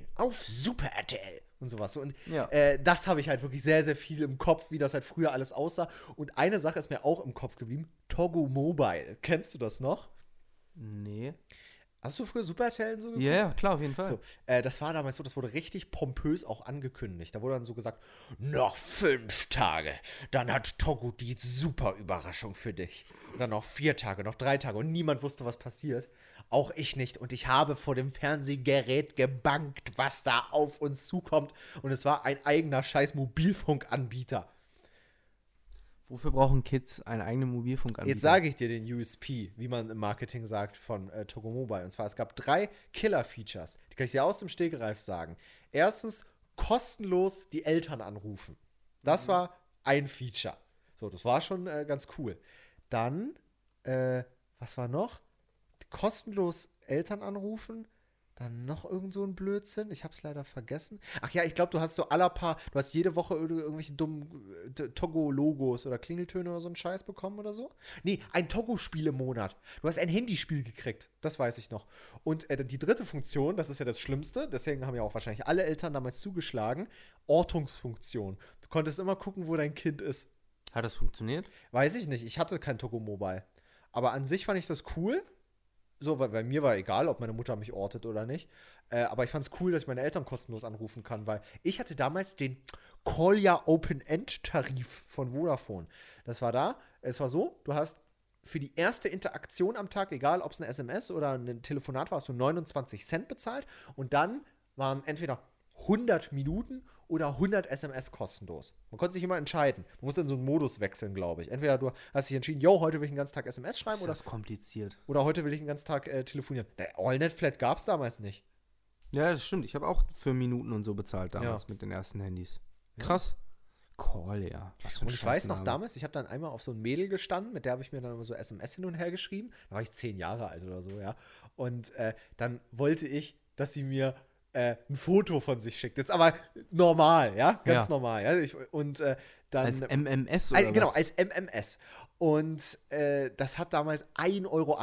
Uhr auf Super RTL und sowas. Und Ja. äh, das habe ich halt wirklich sehr, sehr viel im Kopf, wie das halt früher alles aussah. Und eine Sache ist mir auch im Kopf geblieben: Togo Mobile. Kennst du das noch? Nee. Hast du früher Super RTL und so geguckt? Ja, ja, klar, auf jeden Fall. So, äh, das war damals so, das wurde richtig pompös auch angekündigt. Da wurde dann so gesagt, noch fünf Tage, dann hat Togo die super Überraschung für dich. Und dann noch vier Tage, noch drei Tage und niemand wusste, was passiert. Auch ich nicht. Und ich habe vor dem Fernsehgerät gebankt, was da auf uns zukommt. Und es war ein eigener scheiß Mobilfunkanbieter. Wofür brauchen Kids einen eigenen Mobilfunkanbieter? Jetzt sage ich dir den USP, wie man im Marketing sagt, von äh, Togo Mobile. Und zwar, es gab drei Killer-Features. Die kann ich dir aus dem Stegreif sagen. Erstens, kostenlos die Eltern anrufen. Das war ein Feature. So, das war schon äh, ganz cool. Dann äh, Was war noch? Kostenlos Eltern anrufen. Dann noch irgend so ein Blödsinn. Ich hab's leider vergessen. Ach ja, ich glaube, du hast so aller paar, du hast jede Woche ir- irgendwelche dummen äh, Togo-Logos oder Klingeltöne oder so einen Scheiß bekommen oder so. Nee, ein Togo-Spiel im Monat. Du hast ein Handyspiel gekriegt. Das weiß ich noch. Und äh, die dritte Funktion, das ist ja das Schlimmste, deswegen haben ja auch wahrscheinlich alle Eltern damals zugeschlagen, Ortungsfunktion. Du konntest immer gucken, wo dein Kind ist. Hat das funktioniert? Weiß ich nicht. Ich hatte kein Togo Mobile. Aber an sich fand ich das cool. So, weil bei mir war egal, ob meine Mutter mich ortet oder nicht. Äh, aber ich fand es cool, dass ich meine Eltern kostenlos anrufen kann, weil ich hatte damals den Kolja Open End Tarif von Vodafone. Das war da. Es war so, du hast für die erste Interaktion am Tag, egal ob es eine SMS oder ein Telefonat war, hast du 29 Cent bezahlt und dann waren entweder 100 Minuten oder 100 SMS kostenlos. Man konnte sich immer entscheiden. Man musste in so einen Modus wechseln, glaube ich. Entweder du hast dich entschieden, yo, heute will ich den ganzen Tag SMS schreiben Ist oder, das kompliziert? oder heute will ich den ganzen Tag äh, telefonieren. Der AllNet-Flat gab es damals nicht. Ja, das stimmt. Ich habe auch für Minuten und so bezahlt damals Ja. mit den ersten Handys. Krass. Call, ja. Was für ein Und ich weiß noch damals, ich habe dann einmal auf so ein Mädel gestanden, mit der habe ich mir dann immer so SMS hin und her geschrieben. Da war ich zehn Jahre alt oder so, ja. Und äh, dann wollte ich, dass sie mir äh, ein Foto von sich schickt. Jetzt aber normal, ja, ganz Ja. normal. Ja? Ich, und äh, dann Als MMS oder Also, genau, was? als MMS. Und äh, das hat damals 1,80 Euro.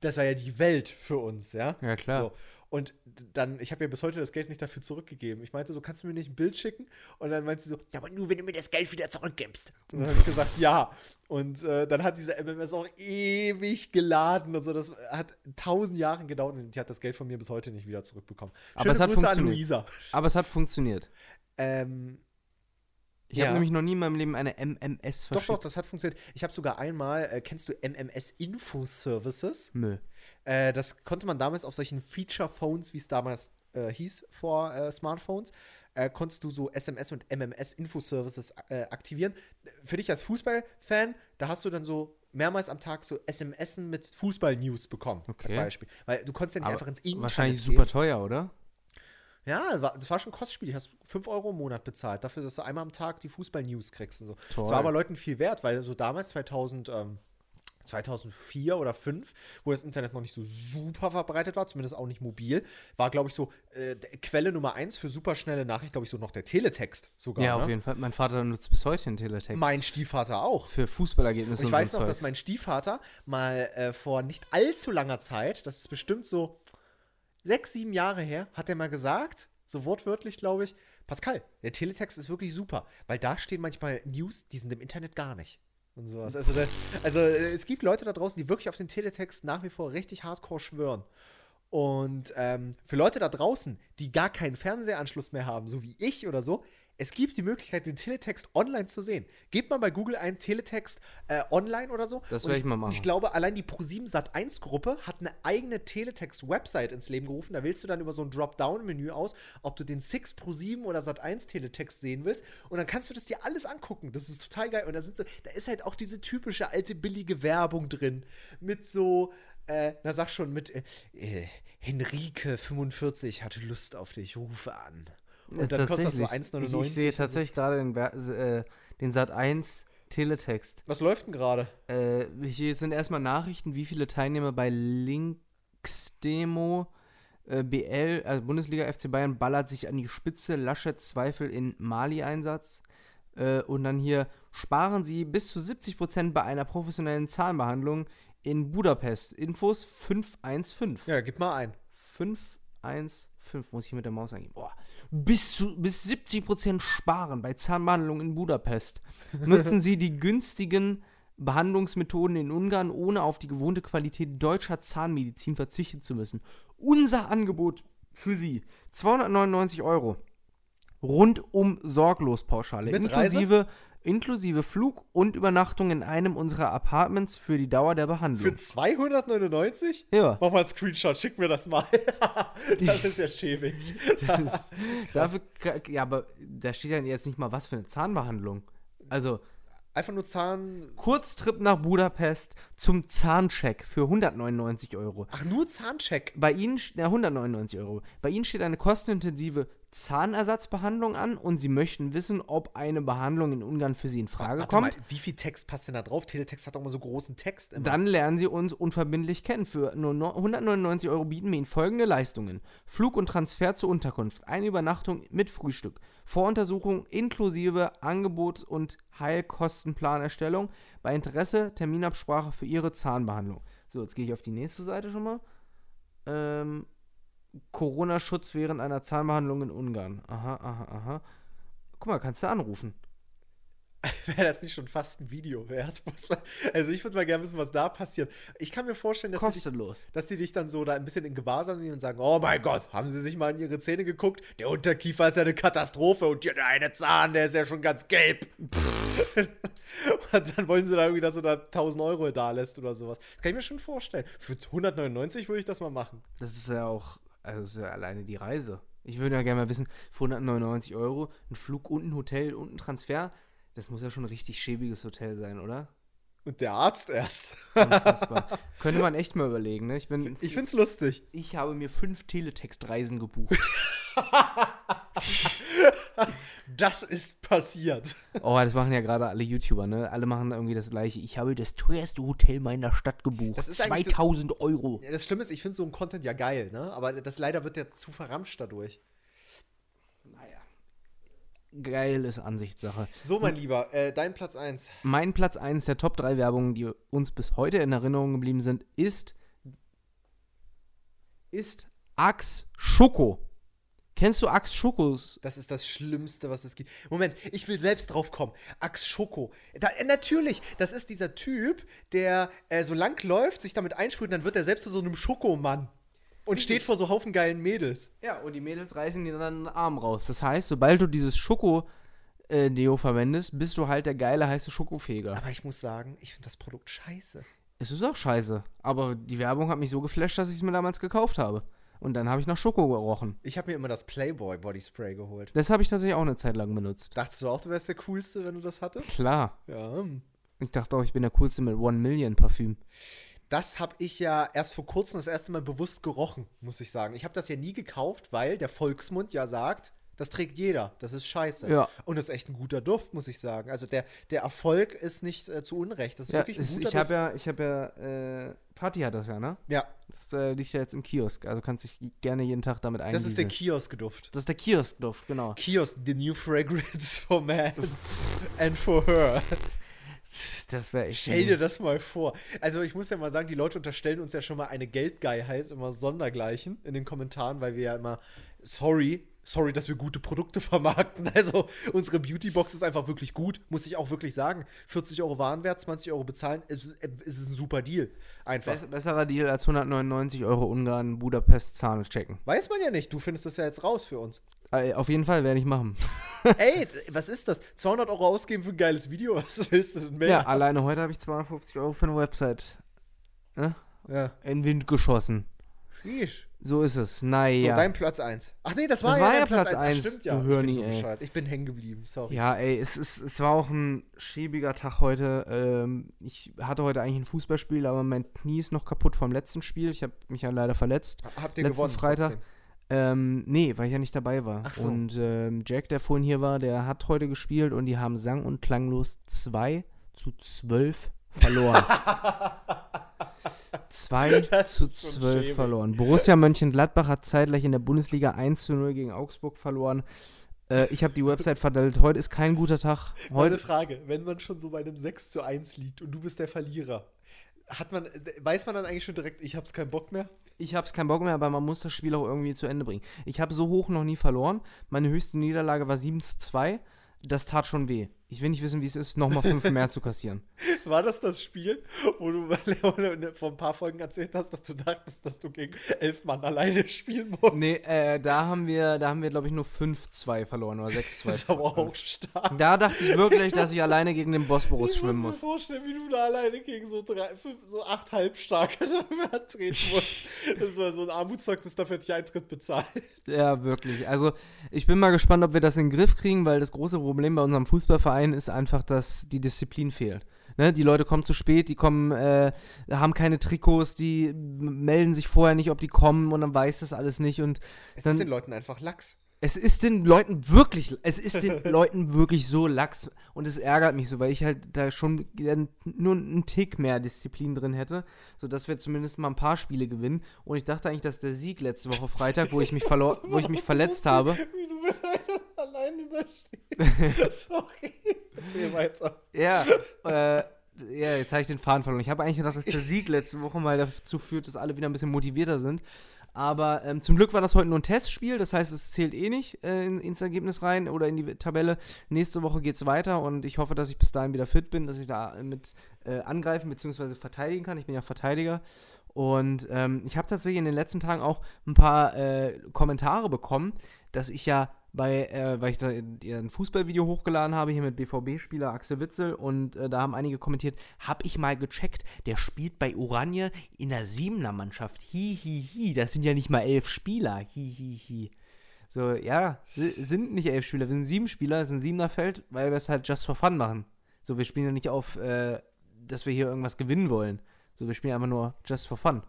Das war ja die Welt für uns, ja. Ja, klar. So. Und dann, ich habe ja bis heute das Geld nicht dafür zurückgegeben. Ich meinte so, kannst du mir nicht ein Bild schicken? Und dann meinte sie so, ja, aber nur, wenn du mir das Geld wieder zurückgibst. Und dann habe ich gesagt, ja. Und äh, dann hat diese MMS auch ewig geladen und so. Das hat tausend Jahre gedauert und die hat das Geld von mir bis heute nicht wieder zurückbekommen. Aber es hat Grüße an funktioniert. Luisa. Aber es hat funktioniert. Ähm, Ich Ja. habe nämlich noch nie in meinem Leben eine MMS doch, verschickt. doch, das hat funktioniert. Ich habe sogar einmal, äh, kennst du MMS Info Services? Nö. Äh, das konnte man damals auf solchen Feature-Phones, wie es damals äh, hieß, vor äh, Smartphones, äh, konntest du so SMS und MMS-Info-Services äh, aktivieren. Für dich als Fußballfan, da hast du dann so mehrmals am Tag so SMS mit Fußball-News bekommen, als Okay. Beispiel. Weil du konntest ja nicht Aber einfach ins Internet Wahrscheinlich gehen. super teuer, oder? Ja, das war schon kostspielig. Hast 5 Euro im Monat bezahlt, dafür, dass du einmal am Tag die Fußball-News kriegst und so. Toll. Das war aber Leuten viel wert, weil so damals, 2000, ähm, 2004 oder 2005, wo das Internet noch nicht so super verbreitet war, zumindest auch nicht mobil, war, glaube ich, so äh, Quelle Nummer eins für superschnelle Nachricht, glaube ich, so noch der Teletext sogar. Ja, ne? auf jeden Fall. Mein Vater nutzt bis heute den Teletext. Mein Stiefvater auch. Für Fußballergebnisse Und ich weiß noch, ein dass Zeugs. mein Stiefvater mal äh, vor nicht allzu langer Zeit, das ist bestimmt so sechs, sieben Jahre her, hat er mal gesagt, so wortwörtlich, glaube ich, Pascal, der Teletext ist wirklich super, weil da stehen manchmal News, die sind im Internet gar nicht. Und sowas. Also, also äh, es gibt Leute da draußen, die wirklich auf den Teletext nach wie vor richtig hardcore schwören. Und ähm, für Leute da draußen, die gar keinen Fernsehanschluss mehr haben, so wie ich oder so, es gibt die Möglichkeit, den Teletext online zu sehen. Gebt mal bei Google ein Teletext äh, online oder so. Das Und werd ich mal machen. Ich glaube, allein die Pro7 Sat1 Gruppe hat eine eigene Teletext-Website ins Leben gerufen. Da wählst du dann über so ein Dropdown-Menü aus, ob du den Six Pro7 oder Sat1 Teletext sehen willst. Und dann kannst du das dir alles angucken. Das ist total geil. Und da sind so, da ist halt auch diese typische alte billige Werbung drin. Mit so, äh, na sag schon, mit äh, äh, Henrike 45 hatte Lust auf dich, rufe an. Und dann kostet das so Tatsächlich. 1,99. Ich, ich sehe tatsächlich gerade den, äh, den Sat 1 Teletext. Was läuft denn gerade? Äh, hier sind erstmal Nachrichten, wie viele Teilnehmer bei Linksdemo äh, BL, also Bundesliga FC Bayern, ballert sich an die Spitze, Laschet Zweifel in Mali-Einsatz. Äh, und dann hier sparen Sie bis zu 70% bei einer professionellen Zahnbehandlung in Budapest. Infos 515. Ja, gib mal ein. 515 muss ich mit der Maus eingeben. Boah. Bis, zu, bis 70% sparen bei Zahnbehandlung in Budapest. Nutzen Sie die günstigen Behandlungsmethoden in Ungarn, ohne auf die gewohnte Qualität deutscher Zahnmedizin verzichten zu müssen. Unser Angebot für Sie: 299 Euro. Rundum sorglos Pauschale. Mit Inklusive, inklusive Flug und Übernachtung in einem unserer Apartments für die Dauer der Behandlung. Für 299? ja. Mach mal einen Screenshot, schick mir das mal. das ist ja schäbig. Das, dafür, ja, aber da steht ja jetzt nicht mal was für eine Zahnbehandlung. Also, Einfach nur Zahn. Kurztrip nach Budapest zum Zahncheck für 199 Euro. Ach, nur Zahncheck. Bei Ihnen, ja, 199 Euro. Bei Ihnen steht eine kostenintensive Zahnersatzbehandlung an und sie möchten wissen, ob eine Behandlung in Ungarn für sie in Frage Warte kommt. mal, wie viel Text passt denn da drauf? Teletext hat doch immer so großen Text immer. Dann lernen Sie uns unverbindlich kennen. Für nur no- 199 Euro bieten wir Ihnen folgende Leistungen: Flug und Transfer zur Unterkunft, eine Übernachtung mit Frühstück, Voruntersuchung inklusive Angebots- und Heilkostenplanerstellung, bei Interesse Terminabsprache für Ihre Zahnbehandlung. So, jetzt gehe ich auf die nächste Seite schon mal. Ähm, Corona-Schutz während einer Zahnbehandlung in Ungarn. Aha, aha, aha. Guck mal, kannst du anrufen. Wäre das nicht schon fast ein Video wert? Also ich würde mal gerne wissen, was da passiert. Ich kann mir vorstellen, dass die, dich, Kostenlos. dass die dich dann so da ein bisschen in Gewahrsam nehmen und sagen, oh mein Gott, haben sie sich mal in ihre Zähne geguckt? Der Unterkiefer ist ja eine Katastrophe und hier der eine Zahn, der ist ja schon ganz gelb. und dann wollen sie da irgendwie, dass du da 1000 Euro da lässt oder sowas. Das kann ich mir schon vorstellen. Für 199 würde ich das mal machen. Das ist ja auch, also ist ja alleine die Reise. Ich würde ja gerne mal wissen, für 199 Euro ein Flug und ein Hotel und ein Transfer, das muss ja schon ein richtig schäbiges Hotel sein, oder? Und der Arzt erst. Unfassbar. Könnte man echt mal überlegen, ne? Ich bin, Ich find's lustig. ich habe mir fünf Teletextreisen gebucht. Das ist passiert. Oh, das machen ja gerade alle YouTuber, ne? Alle machen irgendwie das gleiche. Ich habe das teuerste Hotel meiner Stadt gebucht. Das ist eigentlich 2000 Euro. Ja, das Schlimme ist, ich finde so ein Content ja geil, ne? Aber das leider wird ja zu verramscht dadurch. Geil ist Ansichtssache. So, mein Lieber, äh, dein Platz 1. Mein Platz 1 der Top 3 Werbungen, die uns bis heute in Erinnerung geblieben sind, ist ist Axe Schoko. Kennst du Axe Schokos? Das ist das Schlimmste, was es gibt. Moment, ich will selbst drauf kommen. Ax Schoko. Da, äh, natürlich, das ist dieser Typ, der äh, so lang läuft, sich damit einsprüht und dann wird er selbst zu so einem Schokomann. Und steht vor so Haufen geilen Mädels. Ja, und die Mädels reißen dir dann den Arm raus. Das heißt, sobald du dieses Schoko äh, Deo verwendest, bist du halt der geile heiße Schokofeger. Aber ich muss sagen, ich finde das Produkt scheiße. Es ist auch scheiße, aber die Werbung hat mich so geflasht, dass ich es mir damals gekauft habe. Und dann habe ich nach Schoko gerochen. Ich habe mir immer das Playboy Body Spray geholt. Das habe ich tatsächlich auch eine Zeit lang benutzt. Dachtest du auch, du wärst der Coolste, wenn du das hattest? Klar. Ja. Ich dachte auch, ich bin der coolste mit One Million Parfüm. Das habe ich ja erst vor kurzem das erste Mal bewusst gerochen, muss ich sagen. Ich habe das ja nie gekauft, weil der Volksmund ja sagt, das trägt jeder. Das ist scheiße. Ja. Und das ist echt ein guter Duft, muss ich sagen. Also der, der Erfolg ist nicht äh, zu Unrecht. Das ist Ja, wirklich ein guter ich Duft. ja, ich habe ja, äh, Party hat das ja, ne? Ja, Das äh, liegt ja jetzt im Kiosk, also kannst dich gerne jeden Tag damit das ist der eingießen. Kiosk-Duft. Das ist der Kioskduft, genau. Kiosk, the new fragrance for man and for her. Das wäre echt. Stell dir das mal vor. Also ich muss ja mal sagen, die Leute unterstellen uns ja schon mal eine Geldgeilheit, immer sondergleichen in den Kommentaren, weil wir ja immer, sorry, sorry, dass wir gute Produkte vermarkten. Also unsere Beautybox ist einfach wirklich gut, muss ich auch wirklich sagen. 40 Euro Warenwert, 20 Euro bezahlen, es ist, es ist ein super Deal. Einfach. Bess- besserer Deal als 199 Euro Ungarn Budapest Zahn checken. Weiß man ja nicht, du findest das ja jetzt raus für uns. Äh, auf jeden Fall werde ich machen. Ey, was ist das? 200 Euro ausgeben für ein geiles Video? Was willst du denn mehr? Ja, alleine heute habe ich 250 Euro für eine Website ne? ja. in den Wind geschossen. Sheesh. So ist es. So, Naja. dein Platz 1. Ach nee, das war Das ja war ja Platz Platz 1. Ach, eins, stimmt ja. du ich bin Hörni, so ey. Ich bin hängen geblieben, sorry. ja, ey, es, ist, es war auch ein schäbiger Tag heute. Ähm, ich hatte heute eigentlich ein Fußballspiel, aber mein Knie ist noch kaputt vom letzten Spiel. Ich habe mich ja leider verletzt. Habt ihr Letzten gewonnen? Freitag. trotzdem? Ähm, nee, weil ich ja nicht dabei war. Ach so. Und ähm, Jack, der vorhin hier war, der hat heute gespielt und die haben sang- und klanglos 2 zu 12 verloren. 2 Das zu ist schon 12 schäbig. verloren. Borussia Mönchengladbach hat zeitgleich in der Bundesliga 1 zu 0 gegen Augsburg verloren. Äh, ich habe die Website verdellt. Heute ist kein guter Tag. Heute, Frage, wenn man schon so bei einem 6 zu 1 liegt und du bist der Verlierer, hat man, weiß man dann eigentlich schon direkt, ich hab's keinen Bock mehr? Ich habe keinen Bock mehr, aber man muss das Spiel auch irgendwie zu Ende bringen. Ich habe so hoch noch nie verloren. Meine höchste Niederlage war 7 zu 2. Das tat schon weh. Ich will nicht wissen, wie es ist, nochmal 5 mehr zu kassieren. War das das Spiel, wo du vor ein paar Folgen erzählt hast, dass du dachtest, dass du gegen elf Mann alleine spielen musst? Nee, äh, da haben wir, da haben wir, glaube ich, nur 5-2 verloren oder 6-2. das ist aber auch stark. Da dachte ich wirklich, dass ich alleine gegen den Bosporus Ich muss schwimmen mir muss. vorstellen, wie du da alleine gegen so, drei, fünf, so acht Halbstarke treten musst. Das war so ein Armutszeugnis, dafür hätte ich Eintritt bezahlt. Ja, wirklich. Also, ich bin mal gespannt, ob wir das in den Griff kriegen, weil das große Problem bei unserem Fußballverein ist einfach, dass die Disziplin fehlt. Ne, die Leute kommen zu spät, die kommen, äh, haben keine Trikots, die melden sich vorher nicht, ob die kommen und dann weiß das alles nicht und Es Dann- ist den Leuten einfach Lachs. Es ist den Leuten wirklich, es ist den Leuten wirklich so lax und es ärgert mich so, weil ich halt da schon nur einen Tick mehr Disziplin drin hätte, sodass wir zumindest mal ein paar Spiele gewinnen. Und ich dachte eigentlich, dass der Sieg letzte Woche Freitag, wo ich mich verlor, wo ich mich verletzt habe. Wie du mit einem allein überstehst. Sorry. Erzähl weiter. Ja, äh, ja, jetzt habe ich den Faden verloren. Ich habe eigentlich gedacht, dass der Sieg letzte Woche mal dazu führt, dass alle wieder ein bisschen motivierter sind. Aber ähm, zum Glück war das heute nur ein Testspiel, das heißt, es zählt eh nicht äh, in, ins Ergebnis rein oder in die Tabelle. Nächste Woche geht es weiter und ich hoffe, dass ich bis dahin wieder fit bin, dass ich da mit äh, angreifen bzw. verteidigen kann. Ich bin ja Verteidiger. Und ähm, ich habe tatsächlich in den letzten Tagen auch ein paar äh, Kommentare bekommen, dass ich ja bei, äh, weil ich da ein Fußballvideo hochgeladen habe, hier mit BVB-Spieler Axel Witzel und äh, da haben einige kommentiert, habe ich mal gecheckt, der spielt bei Oranje in der Siebener-Mannschaft. Hi, hi, hi, das sind ja nicht mal elf Spieler. Hi, hi, hi. So, ja, sind nicht elf Spieler, wir sind sieben Spieler, es ist ein siebener Feld, weil wir es halt just for fun machen. So, wir spielen ja nicht auf, äh, dass wir hier irgendwas gewinnen wollen. So, wir spielen einfach nur just for fun.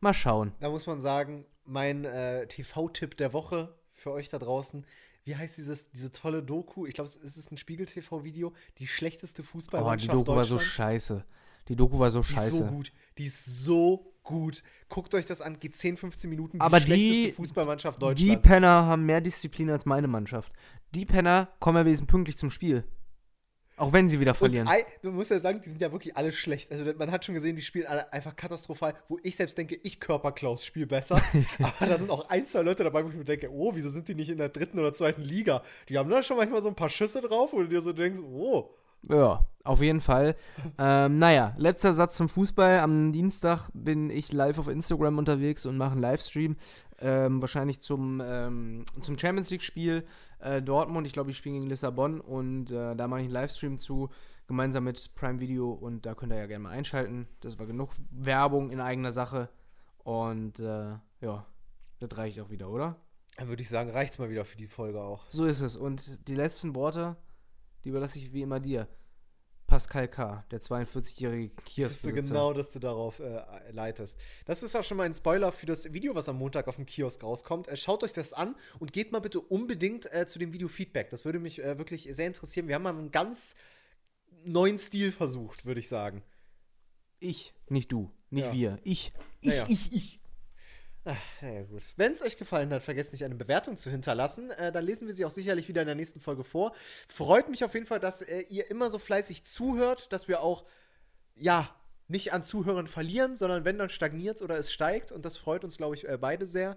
Mal schauen. Da muss man sagen, mein äh, TV-Tipp der Woche für euch da draußen wie heißt dieses, diese tolle Doku? Ich glaube, es ist ein Spiegel-TV-Video. Die schlechteste Fußballmannschaft Oh, die Doku war so scheiße. Die Doku war so die scheiße. Die ist so gut. Die ist so gut. Guckt euch das an, geht 10, 15 Minuten. Die Aber die Fußballmannschaft Deutschlands. Die Penner haben mehr Disziplin als meine Mannschaft. Die Penner kommen ja wesentlich pünktlich zum Spiel. Auch wenn sie wieder verlieren. Und du musst ja sagen, die sind ja wirklich alle schlecht. Also man hat schon gesehen, die spielen alle einfach katastrophal, wo ich selbst denke, ich Körperklaus spiele besser. Aber da sind auch ein, zwei Leute dabei, wo ich mir denke, oh, wieso sind die nicht in der dritten oder zweiten Liga? Die haben da schon manchmal so ein paar Schüsse drauf, wo du dir so denkst, oh. Ja, auf jeden Fall. ähm, naja, letzter Satz zum Fußball. Am Dienstag bin ich live auf Instagram unterwegs und mache einen Livestream. Ähm, wahrscheinlich zum, ähm, zum Champions League-Spiel äh, Dortmund. Ich glaube, ich spiele gegen Lissabon und äh, da mache ich einen Livestream zu, gemeinsam mit Prime Video und da könnt ihr ja gerne mal einschalten. Das war genug Werbung in eigener Sache und äh, ja, das reicht auch wieder, oder? Dann würde ich sagen, reicht es mal wieder für die Folge auch. So ist es. Und die letzten Worte, die überlasse ich wie immer dir. Pascal K., der 42-jährige Kioskbesitzer. genau, dass du darauf äh, leitest. Das ist auch schon mal ein Spoiler für das Video, was am Montag auf dem Kiosk rauskommt. Äh, schaut euch das an und geht mal bitte unbedingt äh, zu dem Video Feedback. Das würde mich äh, wirklich sehr interessieren. Wir haben mal einen ganz neuen Stil versucht, würde ich sagen. Ich, nicht du, nicht ja. wir. Ich, ich, naja. ich, ich. Ach, ja gut. Wenn es euch gefallen hat, vergesst nicht eine Bewertung zu hinterlassen. Äh, dann lesen wir sie auch sicherlich wieder in der nächsten Folge vor. Freut mich auf jeden Fall, dass äh, ihr immer so fleißig zuhört, dass wir auch, ja, nicht an Zuhörern verlieren, sondern wenn dann stagniert oder es steigt. Und das freut uns, glaube ich, äh, beide sehr.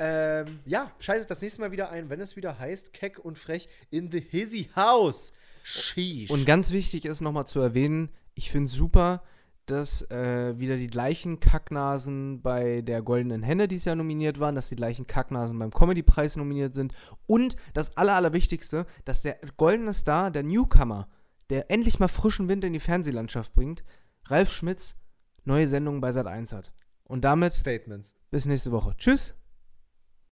Ähm, ja, schaltet das nächste Mal wieder ein, wenn es wieder heißt, keck und frech in the Hizzy House. Sheesh. Und ganz wichtig ist nochmal zu erwähnen, ich finde es super, dass äh, wieder die gleichen Kacknasen bei der Goldenen Henne dieses Jahr nominiert waren, dass die gleichen Kacknasen beim Comedy-Preis nominiert sind und das Aller, Allerwichtigste, dass der goldene Star, der Newcomer, der endlich mal frischen Wind in die Fernsehlandschaft bringt, Ralf Schmitz, neue Sendungen bei Sat1 hat. Und damit Statements. Bis nächste Woche. Tschüss.